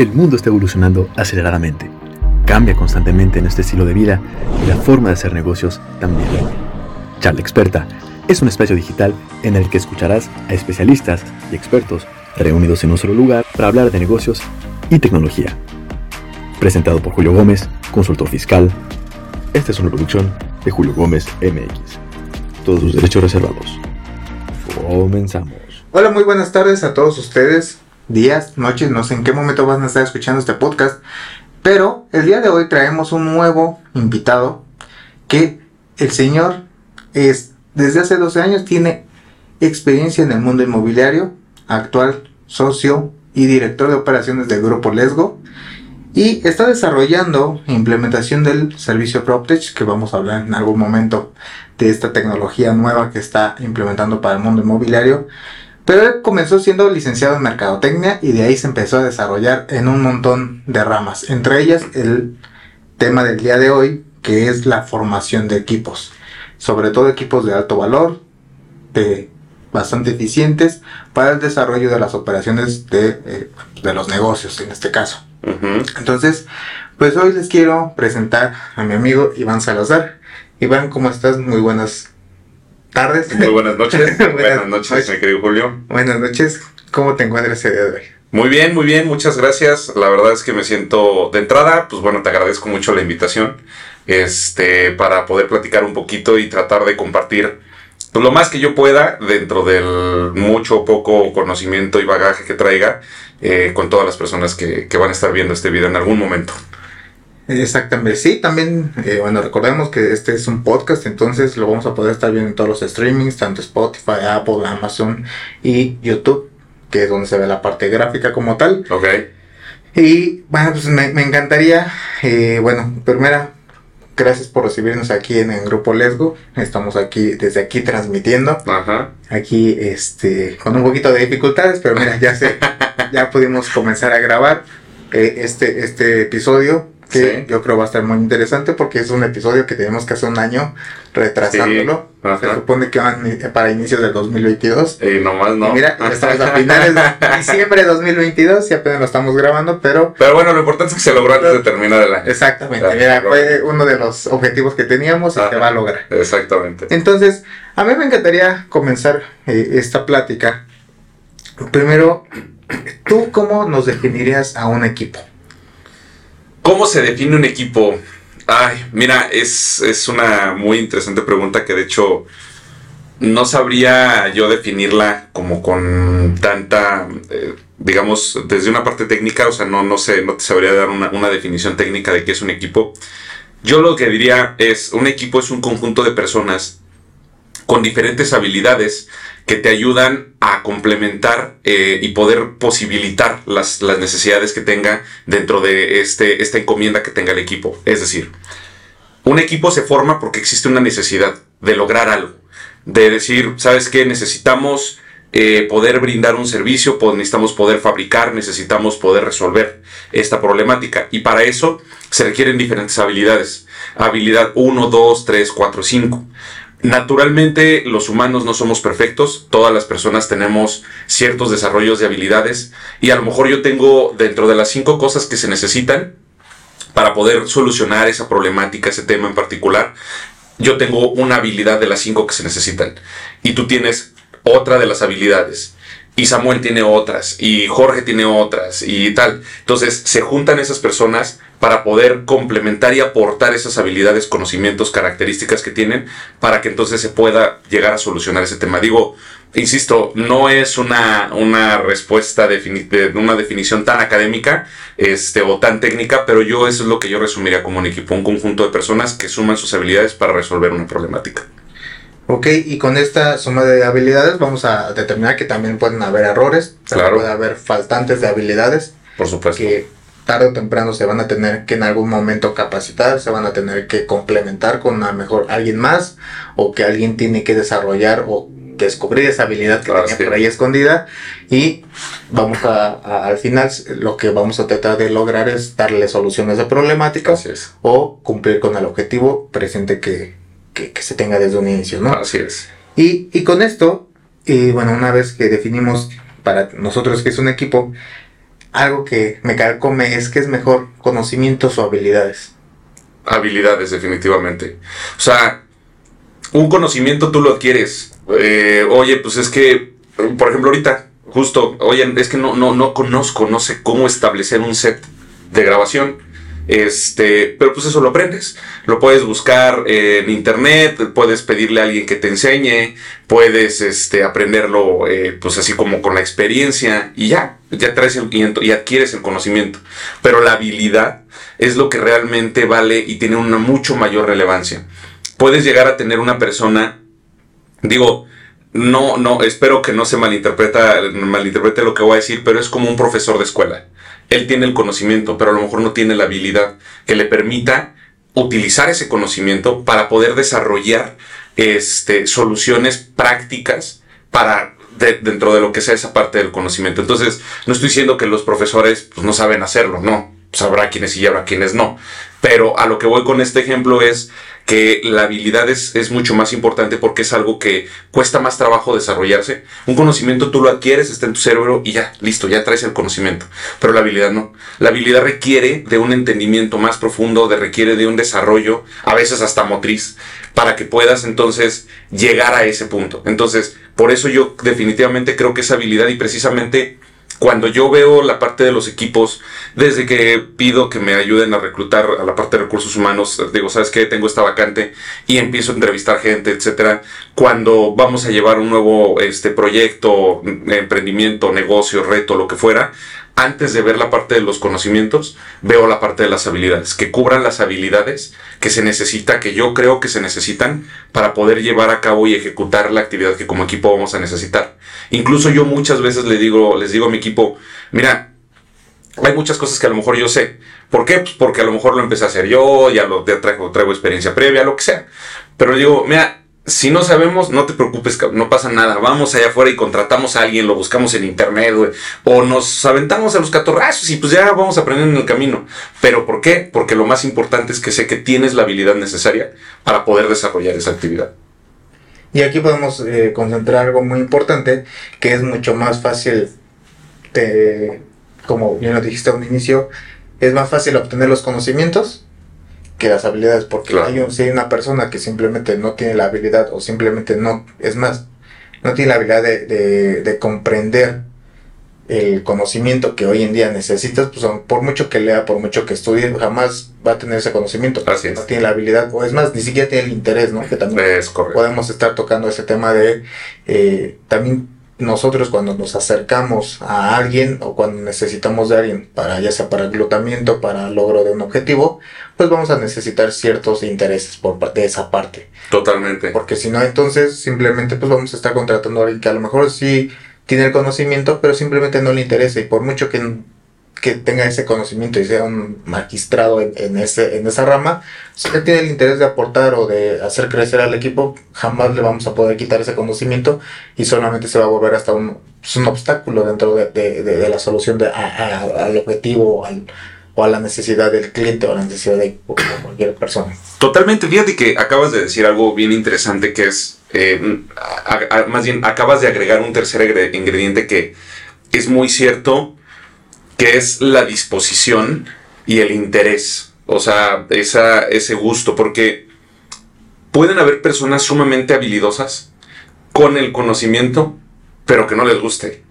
El mundo está evolucionando aceleradamente. Cambia constantemente nuestro estilo de vida y la forma de hacer negocios también. Charla Experta es un espacio digital en el que escucharás a especialistas y expertos reunidos en un solo lugar para hablar de negocios y tecnología. Presentado por Julio Gómez, consultor fiscal. Esta es una producción de Julio Gómez MX. Todos sus derechos reservados. Comenzamos. Hola, muy buenas tardes a todos ustedes. Días, noches, no sé en qué momento van a estar escuchando este podcast. Pero el día de hoy traemos un nuevo invitado que el señor es desde hace 12 años tiene experiencia en el mundo inmobiliario, actual socio y director de operaciones del grupo Lesgo y está desarrollando implementación del servicio PropTech que vamos a hablar en algún momento de esta tecnología nueva que está implementando para el mundo inmobiliario. Pero él comenzó siendo licenciado en mercadotecnia y de ahí se empezó a desarrollar en un montón de ramas, entre ellas el tema del día de hoy que es la formación de equipos, sobre todo equipos de alto valor, de bastante eficientes para el desarrollo de las operaciones de, eh, de los negocios en este caso. Entonces, pues hoy les quiero presentar a mi amigo Iván Salazar. Iván, ¿cómo estás? Muy buenas tardes. Muy buenas noches. buenas, noches, mi querido Julio. Buenas noches. ¿Cómo te encuentras el día de hoy? Muy bien, muy bien, muchas gracias. La verdad es que me siento de entrada, pues bueno, te agradezco mucho la invitación. Este, para poder platicar un poquito y tratar de compartir pues, lo más que yo pueda dentro del mucho o poco conocimiento y bagaje que traiga eh, con todas las personas que, van a estar viendo este video en algún momento. Exactamente, sí, también, eh, bueno, recordemos que este es un podcast, entonces lo vamos a poder estar viendo en todos los streamings, tanto Spotify, Apple, Amazon y YouTube, que es donde se ve la parte gráfica como tal. Ok. Y bueno, pues me, encantaría, eh, bueno, primera, gracias por recibirnos aquí en el grupo Lesgo. Estamos aquí, desde aquí transmitiendo. Ajá. Aquí, este, con un poquito de dificultades, pero mira, ya sé, ya pudimos comenzar a grabar eh, este, este episodio que yo creo va a estar muy interesante porque es un episodio que tenemos que hacer un año retrasándolo. Se supone que van para inicios del 2022. Y nomás no. Y mira, estamos a finales de diciembre de 2022 y apenas lo estamos grabando, pero... Pero bueno, lo importante es que se logró antes de terminar el año. Exactamente, mira, fue uno de los objetivos que teníamos y se va a lograr. Exactamente. Entonces, a mí me encantaría comenzar eh, esta plática. Primero, ¿tú cómo nos definirías a un equipo? ¿Cómo se define un equipo? Ay, mira, es, una muy interesante pregunta que de hecho no sabría yo definirla como con tanta, eh, digamos, desde una parte técnica, o sea, no, no sé, no te sabría dar una, una definición técnica de qué es un equipo. Yo lo que diría es, un equipo es un conjunto de personas con diferentes habilidades que te ayudan a complementar eh, y poder posibilitar las, necesidades que tenga dentro de este, esta encomienda que tenga el equipo. Es decir, un equipo se forma porque existe una necesidad de lograr algo, de decir, ¿sabes qué? Necesitamos eh, poder brindar un servicio, necesitamos poder fabricar, necesitamos poder resolver esta problemática. Y para eso se requieren diferentes habilidades. Habilidad 1, 2, 3, 4, 5. Naturalmente los humanos no somos perfectos, todas las personas tenemos ciertos desarrollos de habilidades y a lo mejor yo tengo dentro de las cinco cosas que se necesitan para poder solucionar esa problemática, ese tema en particular, yo tengo una habilidad de las cinco que se necesitan. Y tú tienes otra de las habilidades y Samuel tiene otras y Jorge tiene otras y tal. Entonces se juntan esas personas para poder complementar y aportar esas habilidades, conocimientos, características que tienen para que entonces se pueda llegar a solucionar ese tema. Digo, insisto, no es una, una respuesta de una definición tan académica este, o tan técnica, pero yo eso es lo que yo resumiría como un equipo, un conjunto de personas que suman sus habilidades para resolver una problemática. Ok, y con esta suma de habilidades vamos a determinar que también pueden haber errores, claro. puede haber faltantes de habilidades. Por supuesto. Que tarde o temprano se van a tener que en algún momento capacitar, se van a tener que complementar con a mejor alguien más, o que alguien tiene que desarrollar o descubrir esa habilidad que tenía por ahí escondida y vamos a, al final lo que vamos a tratar de lograr es darle soluciones de problemáticas o cumplir con el objetivo presente que, que, se tenga desde un inicio, ¿no? Así es. Y, y con esto, y bueno, una vez que definimos para nosotros que es un equipo, algo que me calcome es que es mejor conocimientos o habilidades. Habilidades, definitivamente. O sea, un conocimiento tú lo adquieres. Eh, oye, pues es que, por ejemplo, ahorita, justo, oye, es que no, no, no conozco, no sé cómo establecer un set de grabación este, pero pues eso lo aprendes. Lo puedes buscar en internet, puedes pedirle a alguien que te enseñe, puedes este, aprenderlo eh, pues así como con la experiencia y ya, ya traes el, y adquieres el conocimiento. Pero la habilidad es lo que realmente vale y tiene una mucho mayor relevancia. Puedes llegar a tener una persona, digo, no, no, espero que no se malinterpreta, malinterprete lo que voy a decir, pero es como un profesor de escuela él tiene el conocimiento, pero a lo mejor no tiene la habilidad que le permita utilizar ese conocimiento para poder desarrollar este, soluciones prácticas para dentro de lo que sea esa parte del conocimiento. Entonces, no estoy diciendo que los profesores pues, no saben hacerlo, no. Sabrá pues, quienes sí y habrá quienes no. Pero a lo que voy con este ejemplo es que la habilidad es, es, mucho más importante porque es algo que cuesta más trabajo desarrollarse. Un conocimiento tú lo adquieres, está en tu cerebro y ya, listo, ya traes el conocimiento. Pero la habilidad no. La habilidad requiere de un entendimiento más profundo, de, requiere de un desarrollo, a veces hasta motriz, para que puedas entonces llegar a ese punto. Entonces, por eso yo definitivamente creo que esa habilidad y precisamente cuando yo veo la parte de los equipos, desde que pido que me ayuden a reclutar a la parte de recursos humanos, digo, ¿sabes qué? Tengo esta vacante y empiezo a entrevistar gente, etcétera. Cuando vamos a llevar un nuevo este, proyecto, emprendimiento, negocio, reto, lo que fuera, antes de ver la parte de los conocimientos, veo la parte de las habilidades, que cubran las habilidades que se necesita, que yo creo que se necesitan para poder llevar a cabo y ejecutar la actividad que como equipo vamos a necesitar. Incluso yo muchas veces le digo, les digo a mi equipo, mira, hay muchas cosas que a lo mejor yo sé. ¿Por qué? Pues porque a lo mejor lo empecé a hacer yo, ya lo traigo, traigo experiencia previa, lo que sea. Pero digo, mira, si no sabemos, no te preocupes, no pasa nada. Vamos allá afuera y contratamos a alguien, lo buscamos en internet, O nos aventamos a los catorrazos y pues ya vamos a aprender en el camino. ¿Pero por qué? Porque lo más importante es que sé que tienes la habilidad necesaria para poder desarrollar esa actividad. Y aquí podemos eh, concentrar algo muy importante, que es mucho más fácil, como bien lo dijiste a un inicio, es más fácil obtener los conocimientos que las habilidades, porque hay si hay una persona que simplemente no tiene la habilidad o simplemente no, es más, no tiene la habilidad de, de, comprender el conocimiento que hoy en día necesitas, pues por mucho que lea, por mucho que estudie, jamás va a tener ese conocimiento. Así No tiene la habilidad, o es más, ni siquiera tiene el interés, ¿no? Que también podemos estar tocando ese tema de eh, también nosotros cuando nos acercamos a alguien o cuando necesitamos de alguien para ya sea para el glutamiento, para el logro de un objetivo, pues vamos a necesitar ciertos intereses por de esa parte. Totalmente. Porque si no, entonces simplemente pues vamos a estar contratando a alguien que a lo mejor sí tiene el conocimiento, pero simplemente no le interesa y por mucho que que tenga ese conocimiento y sea un magistrado en, ese, en esa rama, si él tiene el interés de aportar o de hacer crecer al equipo, jamás le vamos a poder quitar ese conocimiento y solamente se va a volver hasta un, pues, un obstáculo dentro de, de, la solución de, al objetivo al, o a la necesidad del cliente o a la necesidad de cualquier persona. Totalmente, fíjate que acabas de decir algo bien interesante que es, eh, más bien, acabas de agregar un tercer ingrediente que es muy cierto que es la disposición y el interés, o sea, esa, ese gusto, porque pueden haber personas sumamente habilidosas con el conocimiento, pero que no les guste.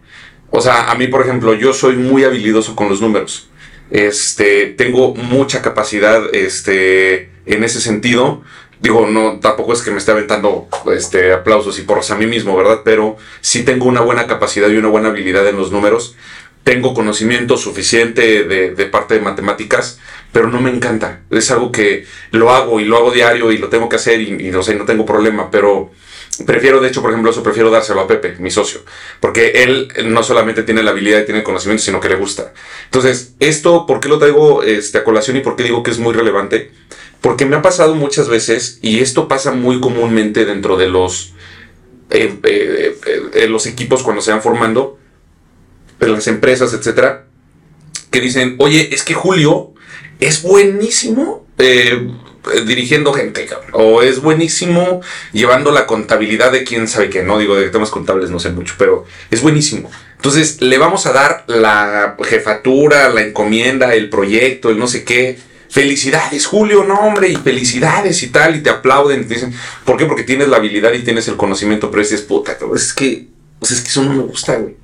O sea, a mí, por ejemplo, yo soy muy habilidoso con los números. Este, tengo mucha capacidad, este, en ese sentido. Digo, no, tampoco es que me esté aventando, este, aplausos y porros a mí mismo, ¿verdad? Pero sí tengo una buena capacidad y una buena habilidad en los números tengo conocimiento suficiente de, parte de matemáticas, pero no me encanta. Es algo que lo hago y lo hago diario y lo tengo que hacer y, no sé, no tengo problema, pero prefiero, de hecho, por ejemplo, eso prefiero dárselo a Pepe, mi socio, porque él no solamente tiene la habilidad y tiene el conocimiento, sino que le gusta. Entonces, esto, ¿por qué lo traigo este, a colación y por qué digo que es muy relevante? Porque me ha pasado muchas veces, y esto pasa muy comúnmente dentro de los, eh, eh, eh, los equipos cuando se van formando, de las empresas, etcétera, que dicen, oye, es que Julio es buenísimo eh, dirigiendo gente, o es buenísimo llevando la contabilidad de quién sabe qué, no digo de temas contables, no sé mucho, pero es buenísimo. Entonces, le vamos a dar la jefatura, la encomienda, el proyecto, el no sé qué. Felicidades, Julio, no, hombre, y felicidades y tal, y te aplauden. te dicen, ¿por qué? Porque tienes la habilidad y tienes el conocimiento, pero dices, puta, cabrón, es que, es que eso no me gusta, güey.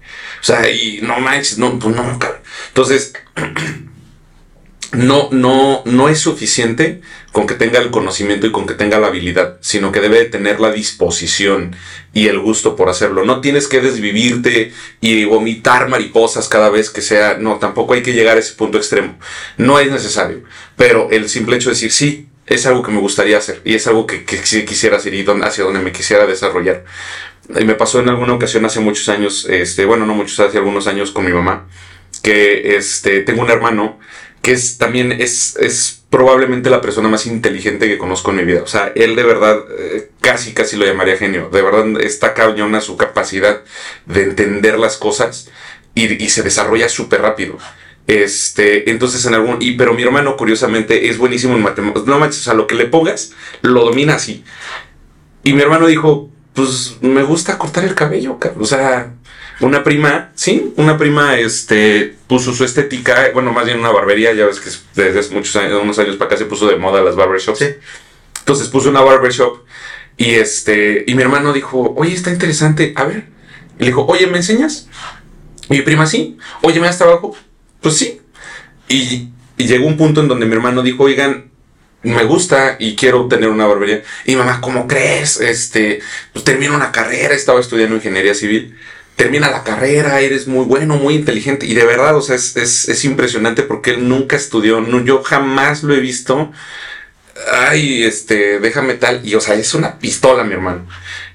O sea, y no manches, no, pues no, cabrón. Entonces, no, no, no es suficiente con que tenga el conocimiento y con que tenga la habilidad, sino que debe tener la disposición y el gusto por hacerlo. No tienes que desvivirte y vomitar mariposas cada vez que sea, no, tampoco hay que llegar a ese punto extremo. No es necesario, pero el simple hecho de decir sí, es algo que me gustaría hacer y es algo que, que quisiera hacer y hacia donde me quisiera desarrollar. Y me pasó en alguna ocasión hace muchos años, este, bueno, no muchos, hace algunos años con mi mamá, que este, tengo un hermano que es también es, es probablemente la persona más inteligente que conozco en mi vida. O sea, él de verdad eh, casi, casi lo llamaría genio. De verdad está cañona su capacidad de entender las cosas y, y se desarrolla súper rápido. Este, entonces en algún, y, pero mi hermano curiosamente es buenísimo en matemáticas. No manches, o sea, lo que le pongas, lo domina así. Y mi hermano dijo, pues me gusta cortar el cabello, o sea, una prima, sí, una prima este, puso su estética, bueno, más bien una barbería, ya ves que desde muchos años, unos años para acá se puso de moda las barbershops. Sí. Entonces puso una barbershop y este, y mi hermano dijo, oye, está interesante, a ver. Y le dijo, oye, ¿me enseñas? Y mi prima, sí. Oye, ¿me das trabajo? Pues sí. Y, y llegó un punto en donde mi hermano dijo, oigan, me gusta y quiero tener una barbería. Y mamá, ¿cómo crees? Este, pues termino una carrera, estaba estudiando ingeniería civil termina la carrera, eres muy bueno, muy inteligente. Y de verdad, o sea, es, es, impresionante porque él nunca estudió, no, yo jamás lo he visto. Ay, este, déjame tal. Y o sea, es una pistola, mi hermano.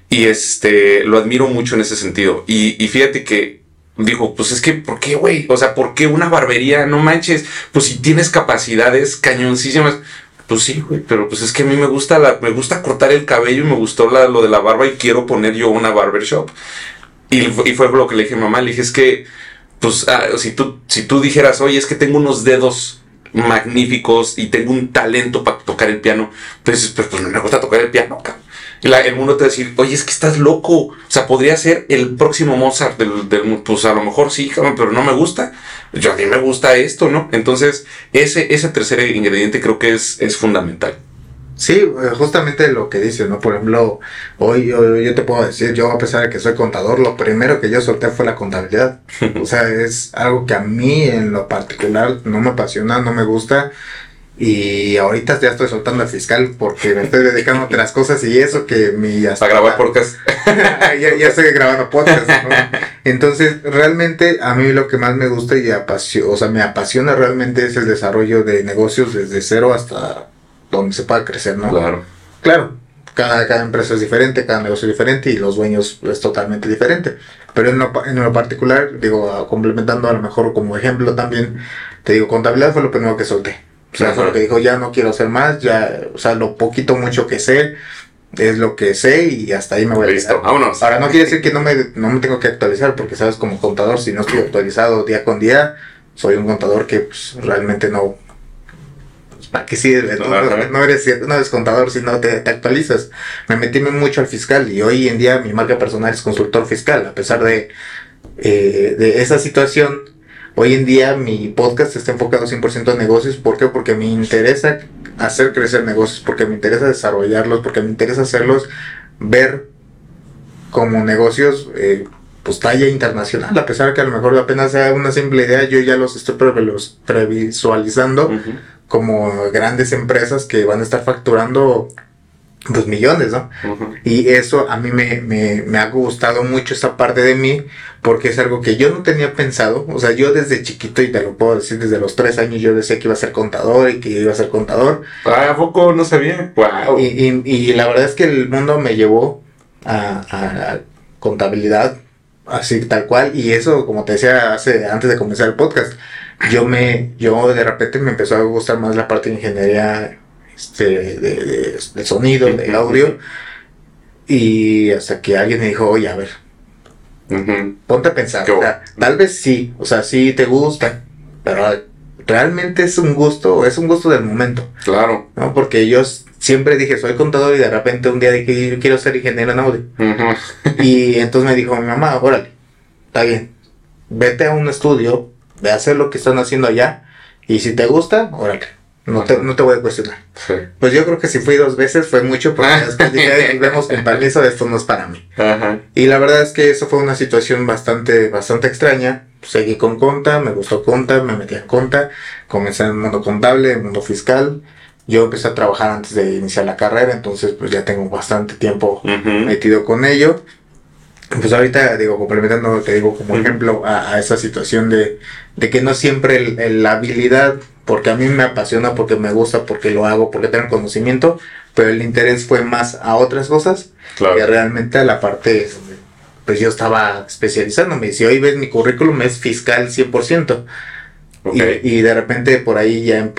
Y este, lo admiro mucho en ese sentido. Y, y fíjate que dijo, pues es que, ¿por qué, güey? O sea, ¿por qué una barbería? No manches, pues si tienes capacidades cañoncísimas. Pues sí, güey, pero pues es que a mí me gusta la, me gusta cortar el cabello y me gustó lo de la barba y quiero poner yo una barbershop. Y, fue lo que le dije a mamá, le dije, es que, pues, ah, si, tú, si tú dijeras, oye, es que tengo unos dedos magníficos y tengo un talento para tocar el piano, pues, pues, pues, me gusta tocar el piano, cabrón. Y el mundo te va a decir, oye, es que estás loco. O sea, podría ser el próximo Mozart del, del Pues a lo mejor sí, pero no me gusta. Yo a mí me gusta esto, ¿no? Entonces, ese, ese tercer ingrediente creo que es, es fundamental. Sí, eh, justamente lo que dices, ¿no? Por ejemplo, hoy yo, yo, te puedo decir, yo a pesar de que soy contador, lo primero que yo solté fue la contabilidad. o sea, es algo que a mí en lo particular no me apasiona, no me gusta. Y ahorita ya estoy soltando al fiscal porque me estoy dedicando a otras cosas y eso que mi... Hasta, a grabar podcast. ya, ya, estoy grabando podcast. ¿no? Entonces, realmente a mí lo que más me gusta y apasiona, o sea, me apasiona realmente es el desarrollo de negocios desde cero hasta donde se pueda crecer, ¿no? Claro. Claro, cada, cada empresa es diferente, cada negocio es diferente y los dueños es totalmente diferente. Pero en lo, en lo particular, digo, complementando a lo mejor como ejemplo también, te digo, contabilidad fue lo primero que solté. O sea, fue lo que dijo, ya no quiero hacer más, ya, o sea, lo poquito, mucho que sé, es lo que sé y hasta ahí me voy a Listo, vámonos. Ahora, no quiere decir que no me, no me tengo que actualizar, porque sabes, como contador, si no estoy actualizado día con día, soy un contador que pues, realmente no, ¿para qué sirve? No, no, eres, no eres contador si no te, actualizas. Me metí mucho al fiscal y hoy en día mi marca personal es consultor fiscal, a pesar de, eh, de esa situación. Hoy en día mi podcast está enfocado 100% en negocios. ¿Por qué? Porque me interesa hacer crecer negocios, porque me interesa desarrollarlos, porque me interesa hacerlos ver como negocios eh, pues talla internacional, a pesar que a lo mejor apenas sea una simple idea, yo ya los estoy previsualizando como grandes empresas que van a estar facturando pues millones, ¿no? Y eso a mí me, me, me, ha gustado mucho esa parte de mí porque es algo que yo no tenía pensado, o sea, yo desde chiquito, y te lo puedo decir, desde los tres años yo decía que iba a ser contador y que iba a ser contador. Ah, ¿a poco no sabía? Wow. Y, y, y, la verdad es que el mundo me llevó a, a contabilidad, así tal cual, y eso, como te decía hace, antes de comenzar el podcast, yo me, yo de repente me empezó a gustar más la parte de ingeniería este, de, de, sonido, de audio. Y hasta que alguien me dijo, oye, a ver, ponte a pensar. tal vez sí, o sea, sí te gusta, pero realmente es un gusto, es un gusto del momento. Claro. ¿no? Porque yo siempre dije, soy contador y de repente un día dije, yo quiero ser ingeniero en audio. Y entonces me dijo mi mamá, órale, está bien, vete a un estudio, ve a hacer lo que están haciendo allá, y si te gusta, órale, no te, no te voy a cuestionar. Sí. Pues yo creo que si fui dos veces fue mucho, porque después dije, "Ay, vemos con permiso, esto no es para mí. Ajá. Y la verdad es que eso fue una situación bastante, bastante extraña. Seguí con Conta, me gustó Conta, me metí en Conta, comencé en el mundo contable, en el mundo fiscal. Yo empecé a trabajar antes de iniciar la carrera, entonces pues ya tengo bastante tiempo metido con ello. Pues ahorita, digo, complementando, te digo como ejemplo a, a esa situación de, de que no siempre el- el- la habilidad, porque a mí me apasiona, porque me gusta, porque lo hago, porque tengo conocimiento, pero el interés fue más a otras cosas que Claro. realmente a la parte pues yo estaba especializándome. Si hoy ves mi currículum es fiscal 100%. Ok. Y, y de repente por ahí ya em-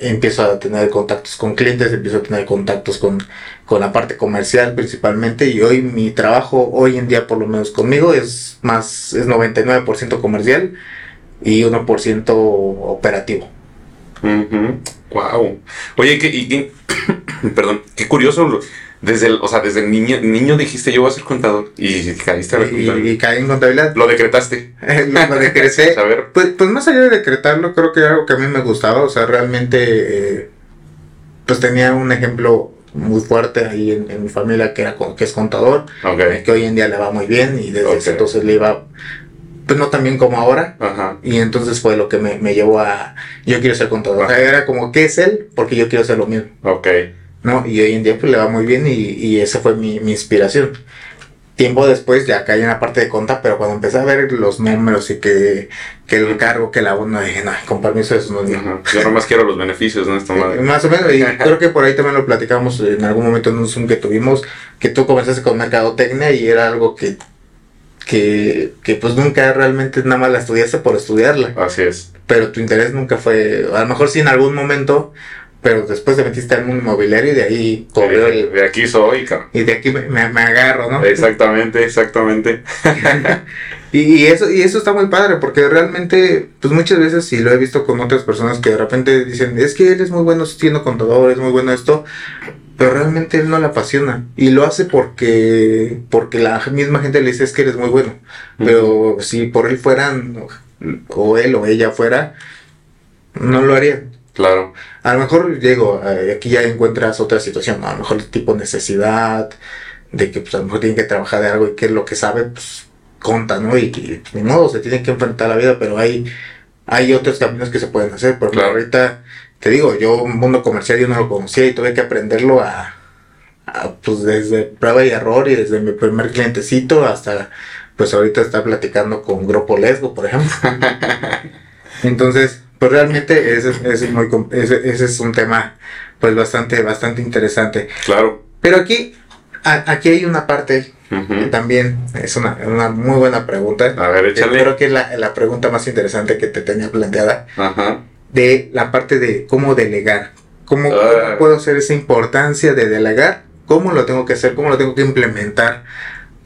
empiezo a tener contactos con clientes, empiezo a tener contactos con, con la parte comercial principalmente. Y hoy mi trabajo, hoy en día por lo menos conmigo, es más, es 99% comercial y 1% operativo. Wow. Oye, ¿qué, y, qué- perdón, qué curioso. Lo- Desde el, o sea, desde el niño, niño dijiste yo voy a ser contador y caíste a la Y, contabilidad. y caí en contabilidad. Lo decretaste. Lo decreté. A ver. Pues, pues más allá de decretarlo, creo que era algo que a mí me gustaba. O sea, realmente, eh, pues tenía un ejemplo muy fuerte ahí en, en mi familia que era que es contador, Ok. que hoy en día le va muy bien y desde ese entonces le iba, pues no tan bien como ahora. Ajá. Y entonces fue lo que me, me llevó a, yo quiero ser contador. O sea, era como, ¿qué es él? Porque yo quiero hacer lo mismo, Ok. ¿No? Y hoy en día pues le va muy bien y, y esa fue mi, mi inspiración. Tiempo después ya caí en la parte de conta, pero cuando empecé a ver los números y que, que el cargo, que la abono, dije, no, con permiso eso no es mío". Yo nomás quiero los beneficios, ¿no? Esta madre. Más o menos, y creo que por ahí también lo platicamos en algún momento en un Zoom que tuvimos, que tú comenzaste con mercadotecnia y era algo que, que, que pues nunca realmente nada más la estudiaste por estudiarla, Así es. pero tu interés nunca fue, a lo mejor sí en algún momento, pero después te metiste al mundo inmobiliario y de ahí corrió De, de aquí soy, cabrón. Y de aquí me, me- me agarro, ¿no? Exactamente, exactamente. Y, y eso, y eso está muy padre, porque realmente, pues muchas veces, sí lo he visto con otras personas que de repente dicen, es que él es muy bueno siendo contador, es muy bueno esto, pero realmente él no le apasiona. Y lo hace porque, porque la misma gente le dice, es que eres muy bueno. Pero si por él fueran, o él o ella fuera, no lo harían. Claro. A lo mejor, digo, eh, aquí ya encuentras otra situación, ¿no? a lo mejor tipo necesidad, de que pues a lo mejor tienen que trabajar de algo y que es lo que sabe, pues conta, ¿no? Y que ni modo, se tienen que enfrentar a la vida, pero hay, hay otros caminos que se pueden hacer. Porque Claro. ahorita, te digo, yo un mundo comercial yo no lo conocía y tuve que aprenderlo a, a, pues desde prueba y error y desde mi primer clientecito hasta, pues ahorita está platicando con Grupo Lesgo, por ejemplo. Entonces, pues realmente ese, es- ese es muy, ese, ese es un tema pues bastante, bastante interesante. Claro. Pero aquí, a- aquí hay una parte que Ujú. también es una, una muy buena pregunta. A ver, Eh, échale. Creo que es la, la pregunta más interesante que te tenía planteada Ajá. de la parte de cómo delegar. ¿Cómo, Ah. cómo puedo hacer esa importancia de delegar? ¿Cómo lo tengo que hacer? ¿Cómo lo tengo que implementar?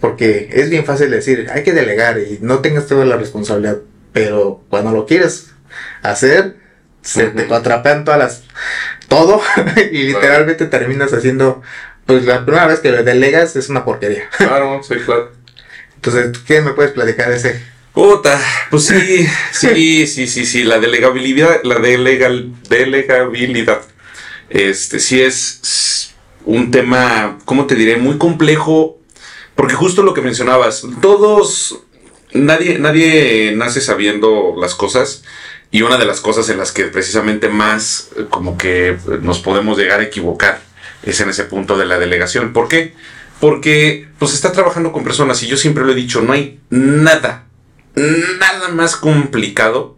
Porque es bien fácil decir, hay que delegar y no tengas toda la responsabilidad. Pero cuando lo quieres hacer, se te contrapean todas las... Todo y literalmente terminas haciendo... Pues la primera vez que lo delegas es una porquería. Claro, sí, claro. Entonces, ¿qué me puedes platicar de ese? Puta, pues sí, sí, sí, sí, sí, la delegabilidad, la delegal, delegabilidad, este, sí es un tema, ¿cómo te diré? Muy complejo, porque justo lo que mencionabas, todos, nadie, nadie nace sabiendo las cosas, y una de las cosas en las que precisamente más eh, como que nos podemos llegar a equivocar es en ese punto de la delegación. ¿Por qué? Porque pues está trabajando con personas y yo siempre lo he dicho, no hay nada, nada más complicado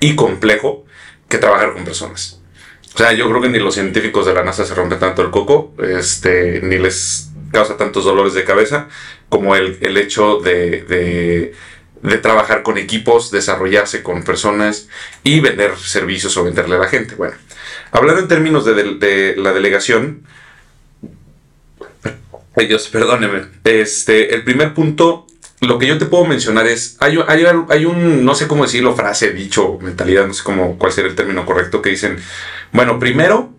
y complejo que trabajar con personas. O sea, yo creo que ni los científicos de la NASA se rompen tanto el coco, este, ni les causa tantos dolores de cabeza como el, el hecho de, de, de trabajar con equipos, desarrollarse con personas y vender servicios o venderle a la gente. Bueno, hablando en términos de, de- de la delegación, ay Dios, perdóneme, este, el primer punto, lo que yo te puedo mencionar es, hay, hay, hay un, no sé cómo decirlo, frase, dicho, mentalidad, no sé cómo, cuál sería el término correcto, que dicen, bueno, primero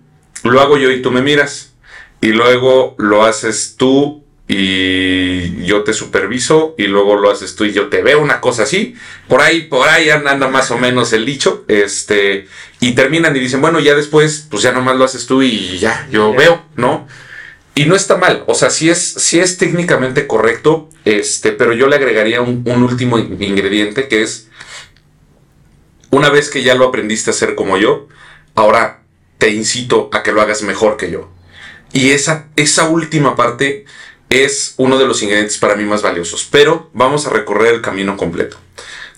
lo hago yo y tú me miras, y luego lo haces tú y yo te superviso y luego lo haces tú y yo te veo una cosa así. Por ahí, por ahí anda más o menos el dicho. Este, y terminan y dicen, bueno, ya después, pues ya nomás lo haces tú y ya, yo veo, ¿no? Y no está mal, o sea, sí es, sí es técnicamente correcto, este, pero yo le agregaría un, un último ingrediente que es, una vez que ya lo aprendiste a hacer como yo, ahora te incito a que lo hagas mejor que yo. Y esa, esa última parte es uno de los ingredientes para mí más valiosos. Pero vamos a recorrer el camino completo.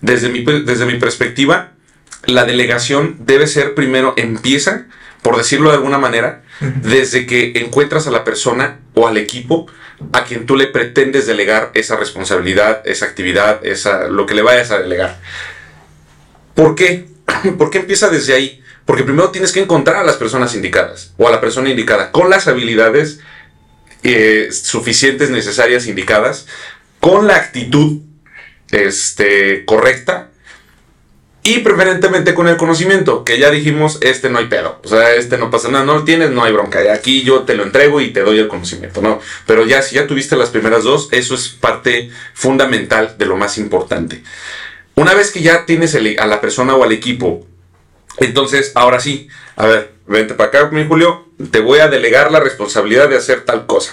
Desde mi, desde mi perspectiva, la delegación debe ser primero, empieza, por decirlo de alguna manera, desde que encuentras a la persona o al equipo a quien tú le pretendes delegar esa responsabilidad, esa actividad, esa, lo que le vayas a delegar. ¿Por qué? ¿Por qué empieza desde ahí? Porque primero tienes que encontrar a las personas indicadas o a la persona indicada con las habilidades eh, suficientes, necesarias, indicadas, con la actitud este, correcta y preferentemente con el conocimiento, que ya dijimos, este no hay pedo, o sea, este no pasa nada, no lo tienes, no hay bronca, aquí yo te lo entrego y te doy el conocimiento, ¿no? Pero ya si ya tuviste las primeras dos, eso es parte fundamental de lo más importante. Una vez que ya tienes a la persona o al equipo, entonces, ahora sí, a ver, vente para acá, mi Julio, te voy a delegar la responsabilidad de hacer tal cosa.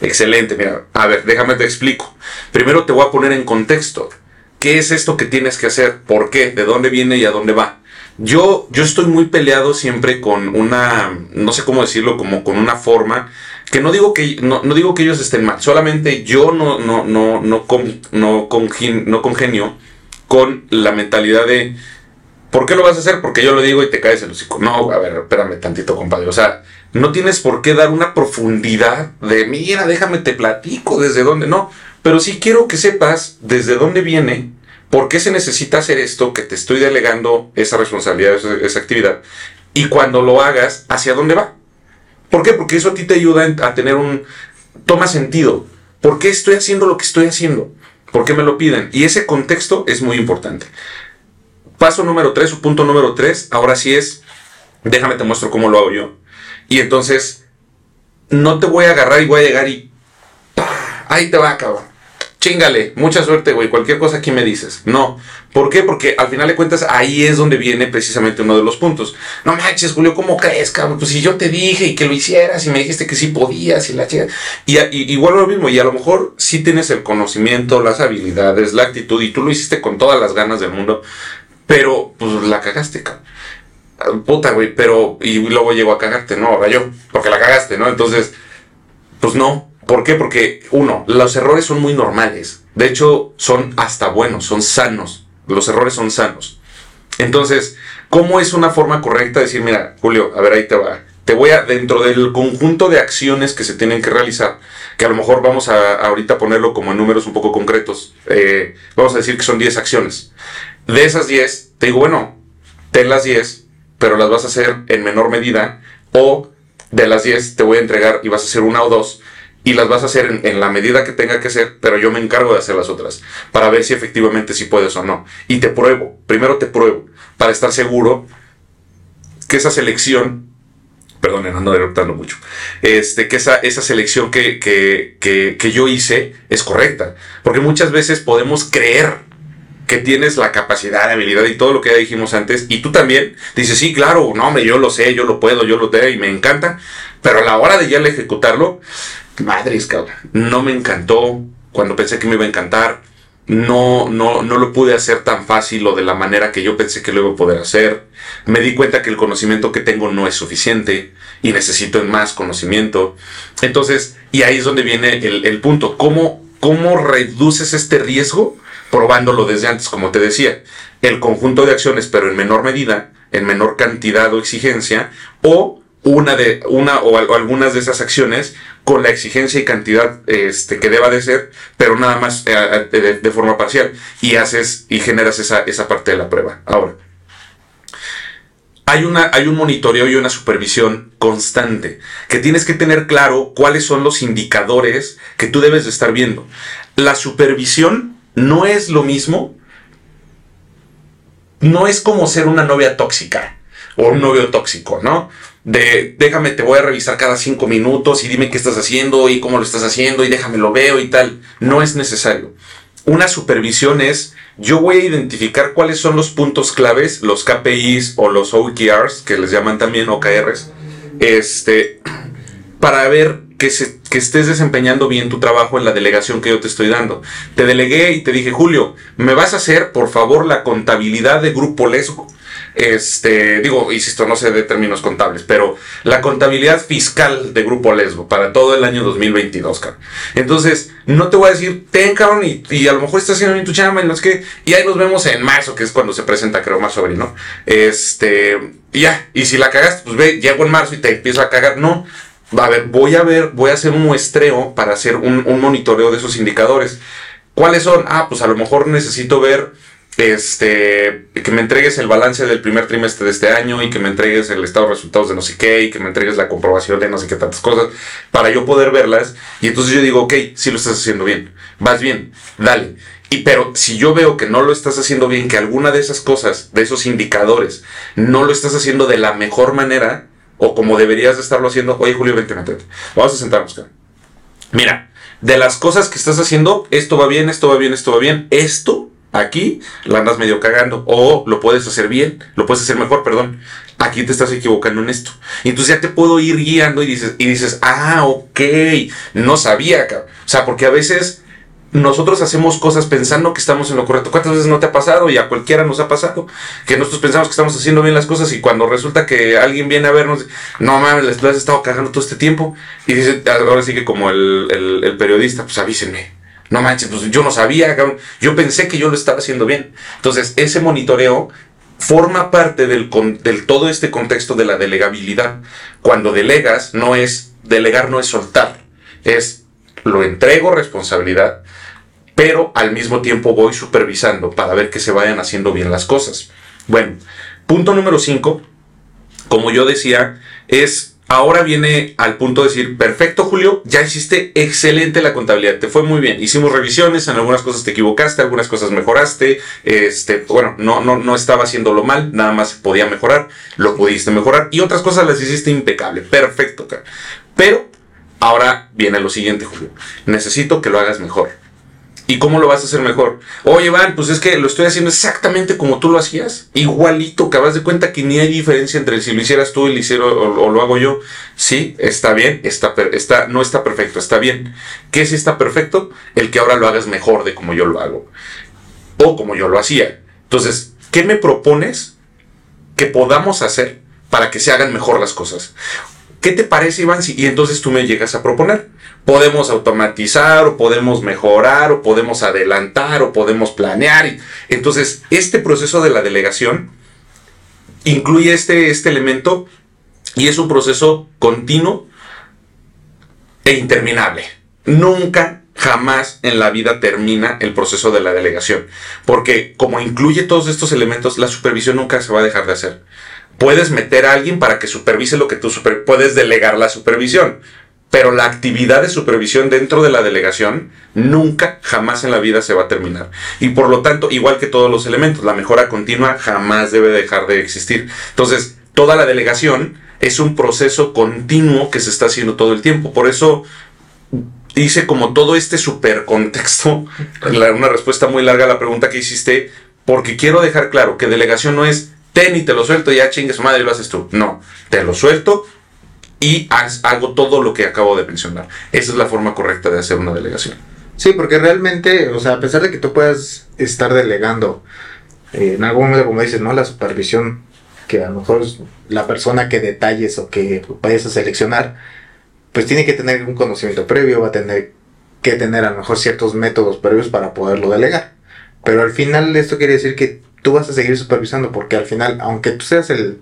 Excelente, mira, a ver, déjame te explico. Primero te voy a poner en contexto. ¿Qué es esto que tienes que hacer? ¿Por qué? ¿De dónde viene y a dónde va? Yo, yo estoy muy peleado siempre con una, no sé cómo decirlo, como con una forma que no digo que no, digo que ellos estén mal, solamente yo no no no no no, no congenio con la mentalidad de ¿Por qué lo vas a hacer? Porque yo lo digo y te caes el hocico. No, a ver, espérame tantito, compadre. O sea, no tienes por qué dar una profundidad de, mira, déjame te platico desde dónde. No, pero sí quiero que sepas desde dónde viene, por qué se necesita hacer esto, que te estoy delegando esa responsabilidad, esa, actividad, y cuando lo hagas, hacia dónde va. ¿Por qué? Porque eso a ti te ayuda a tener un... toma sentido. ¿Por qué estoy haciendo lo que estoy haciendo? ¿Por qué me lo piden? Y ese contexto es muy importante. Paso número 3 o punto número 3, ahora sí es, déjame te muestro cómo lo hago yo. Y entonces, no te voy a agarrar y voy a llegar y... Ahí te va, cabrón. Chingale, mucha suerte, güey. Cualquier cosa aquí me dices. No. ¿Por qué? Porque al final de cuentas ahí es donde viene precisamente uno de los puntos. No manches, Julio, ¿cómo crees, cabrón? Pues si yo te dije y que lo hicieras y me dijiste que sí podías y la chica. Y, y, igual lo mismo. Y a lo mejor sí tienes el conocimiento, las habilidades, la actitud y tú lo hiciste con todas las ganas del mundo. Pero, pues la cagaste, cabrón. Puta, güey, pero. Y luego llegó a cagarte, no, ahora yo. Porque la cagaste, ¿no? Entonces, pues no. ¿Por qué? Porque, uno, los errores son muy normales. De hecho, son hasta buenos, son sanos. Los errores son sanos. Entonces, ¿cómo es una forma correcta de decir, mira, Julio, a ver, ahí te va. Te voy a, dentro del conjunto de acciones que se tienen que realizar, que a lo mejor vamos a ahorita ponerlo como en números un poco concretos, eh, vamos a decir que son 10 acciones. De esas 10, te digo, bueno, ten las 10, pero las vas a hacer en menor medida, o de las 10 te voy a entregar y vas a hacer una o dos, y las vas a hacer en, la medida que tenga que ser, pero yo me encargo de hacer las otras, para ver si efectivamente sí puedes o no. Y te pruebo, primero te pruebo, para estar seguro que esa selección, perdón, ando derrotando mucho, este, que esa, esa selección que, que, que, que yo hice es correcta, porque muchas veces podemos creer que tienes la capacidad, habilidad y todo lo que ya dijimos antes, y tú también dices, sí, claro, no, hombre, yo lo sé, yo lo puedo, yo lo tengo y me encanta, pero a la hora de ya ejecutarlo, madres, cabrón, no me encantó cuando pensé que me iba a encantar, no, no, no lo pude hacer tan fácil o de la manera que yo pensé que lo iba a poder hacer. Me di cuenta que el conocimiento que tengo no es suficiente y necesito más conocimiento. Entonces, y ahí es donde viene el, el punto. ¿Cómo, ¿Cómo reduces este riesgo? Probándolo desde antes, como te decía, el conjunto de acciones, pero en menor medida, en menor cantidad o exigencia, o una de una o, algunas de esas acciones con la exigencia y cantidad este, que deba de ser, pero nada más eh, de, forma parcial y haces y generas esa, esa parte de la prueba. Ahora, hay, una, hay un monitoreo y una supervisión constante, que tienes que tener claro cuáles son los indicadores que tú debes de estar viendo. La supervisión no es lo mismo. No es como ser una novia tóxica. o un novio tóxico, ¿no? De déjame, te voy a revisar cada cinco minutos y dime qué estás haciendo y cómo lo estás haciendo y déjame lo veo y tal. No es necesario. Una supervisión es, yo voy a identificar cuáles son los puntos claves, los KPIs o los OKRs, que les llaman también OKRs, este, para ver que, estés desempeñando bien tu trabajo en la delegación que yo te estoy dando. Te delegué y te dije, Julio, me vas a hacer, por favor, la contabilidad de Grupo Lesgo este, digo, insisto, no sé de términos contables, pero la contabilidad fiscal de Grupo Lesbo para todo el año 2022, cabrón. Entonces, no te voy a decir, ten, cabrón, y, a lo mejor estás haciendo bien tu chamba y no que, y ahí nos vemos en marzo, que es cuando se presenta, creo, más sobre, ¿no? Este, ya, y si la cagaste, pues ve, llego en marzo y te empiezo a cagar, no. A ver, voy a ver, voy a hacer un muestreo para hacer un, monitoreo de esos indicadores. ¿Cuáles son? Ah, pues a lo mejor necesito ver este, que me entregues el balance del primer trimestre de este año y que me entregues el estado de resultados de no sé qué y que me entregues la comprobación de no sé qué tantas cosas para yo poder verlas. Y entonces yo digo, ok, si lo estás haciendo bien, vas bien, dale. Y pero si yo veo que no lo estás haciendo bien, que alguna de esas cosas, de esos indicadores, no lo estás haciendo de la mejor manera o como deberías de estarlo haciendo, oye Julio, vente, vente, Vamos a sentarnos, acá. Mira, de las cosas que estás haciendo, esto va bien, esto va bien, esto va bien, esto Aquí la andas medio cagando. O lo puedes hacer bien, lo puedes hacer mejor, perdón. Aquí te estás equivocando en esto. Y entonces ya te puedo ir guiando y dices, y dices, ah, ok, no sabía, O sea, porque a veces nosotros hacemos cosas pensando que estamos en lo correcto. ¿Cuántas veces no te ha pasado? Y a cualquiera nos ha pasado. Que nosotros pensamos que estamos haciendo bien las cosas y cuando resulta que alguien viene a vernos, no mames, les has estado cagando todo este tiempo. Y dice, ahora sí que como el, el, el periodista, pues avísenme no manches, pues yo no sabía, yo pensé que yo lo estaba haciendo bien. Entonces, ese monitoreo forma parte del, del todo este contexto de la delegabilidad. Cuando delegas, no es, delegar no es soltar, es lo entrego responsabilidad, pero al mismo tiempo voy supervisando para ver que se vayan haciendo bien las cosas. Bueno, punto número 5, como yo decía, es Ahora viene al punto de decir, perfecto Julio, ya hiciste excelente la contabilidad, te fue muy bien. Hicimos revisiones, en algunas cosas te equivocaste, algunas cosas mejoraste. Este, bueno, no, no, no estaba haciéndolo mal, nada más podía mejorar, lo pudiste mejorar. Y otras cosas las hiciste impecable, perfecto. Pero ahora viene lo siguiente, Julio. Necesito que lo hagas mejor. ¿Y cómo lo vas a hacer mejor? Oye, Iván, pues es que lo estoy haciendo exactamente como tú lo hacías. Igualito, acabas de cuenta que ni hay diferencia entre si lo hicieras tú y lo, hicieron, o, lo hago yo. Sí, está bien, está, está, no está perfecto, está bien. ¿Qué si está perfecto? El que ahora lo hagas mejor de como yo lo hago. O como yo lo hacía. Entonces, ¿qué me propones que podamos hacer para que se hagan mejor las cosas? ¿Qué te parece, Iván? y entonces tú me llegas a proponer. Podemos automatizar o podemos mejorar o podemos adelantar o podemos planear. Entonces, este proceso de la delegación incluye este, este elemento y es un proceso continuo e interminable. Nunca, jamás en la vida termina el proceso de la delegación. Porque como incluye todos estos elementos, la supervisión nunca se va a dejar de hacer puedes meter a alguien para que supervise lo que tú super puedes delegar la supervisión. Pero la actividad de supervisión dentro de la delegación nunca, jamás en la vida se va a terminar. Y por lo tanto, igual que todos los elementos, la mejora continua jamás debe dejar de existir. Entonces, toda la delegación es un proceso continuo que se está haciendo todo el tiempo. Por eso hice como todo este super contexto, una respuesta muy larga a la pregunta que hiciste, porque quiero dejar claro que delegación no es ten y te lo suelto ya chingue su madre y lo haces tú. No, te lo suelto y hago todo lo que acabo de mencionar. Esa es la forma correcta de hacer una delegación. Sí, porque realmente, o sea, a pesar de que tú puedas estar delegando, eh, en algún momento, como dices, ¿no? La supervisión, que a lo mejor la persona que detalles o que vayas a seleccionar, pues tiene que tener un conocimiento previo, va a tener que tener a lo mejor ciertos métodos previos para poderlo delegar. Pero al final esto quiere decir que tú vas a seguir supervisando porque al final, aunque tú seas el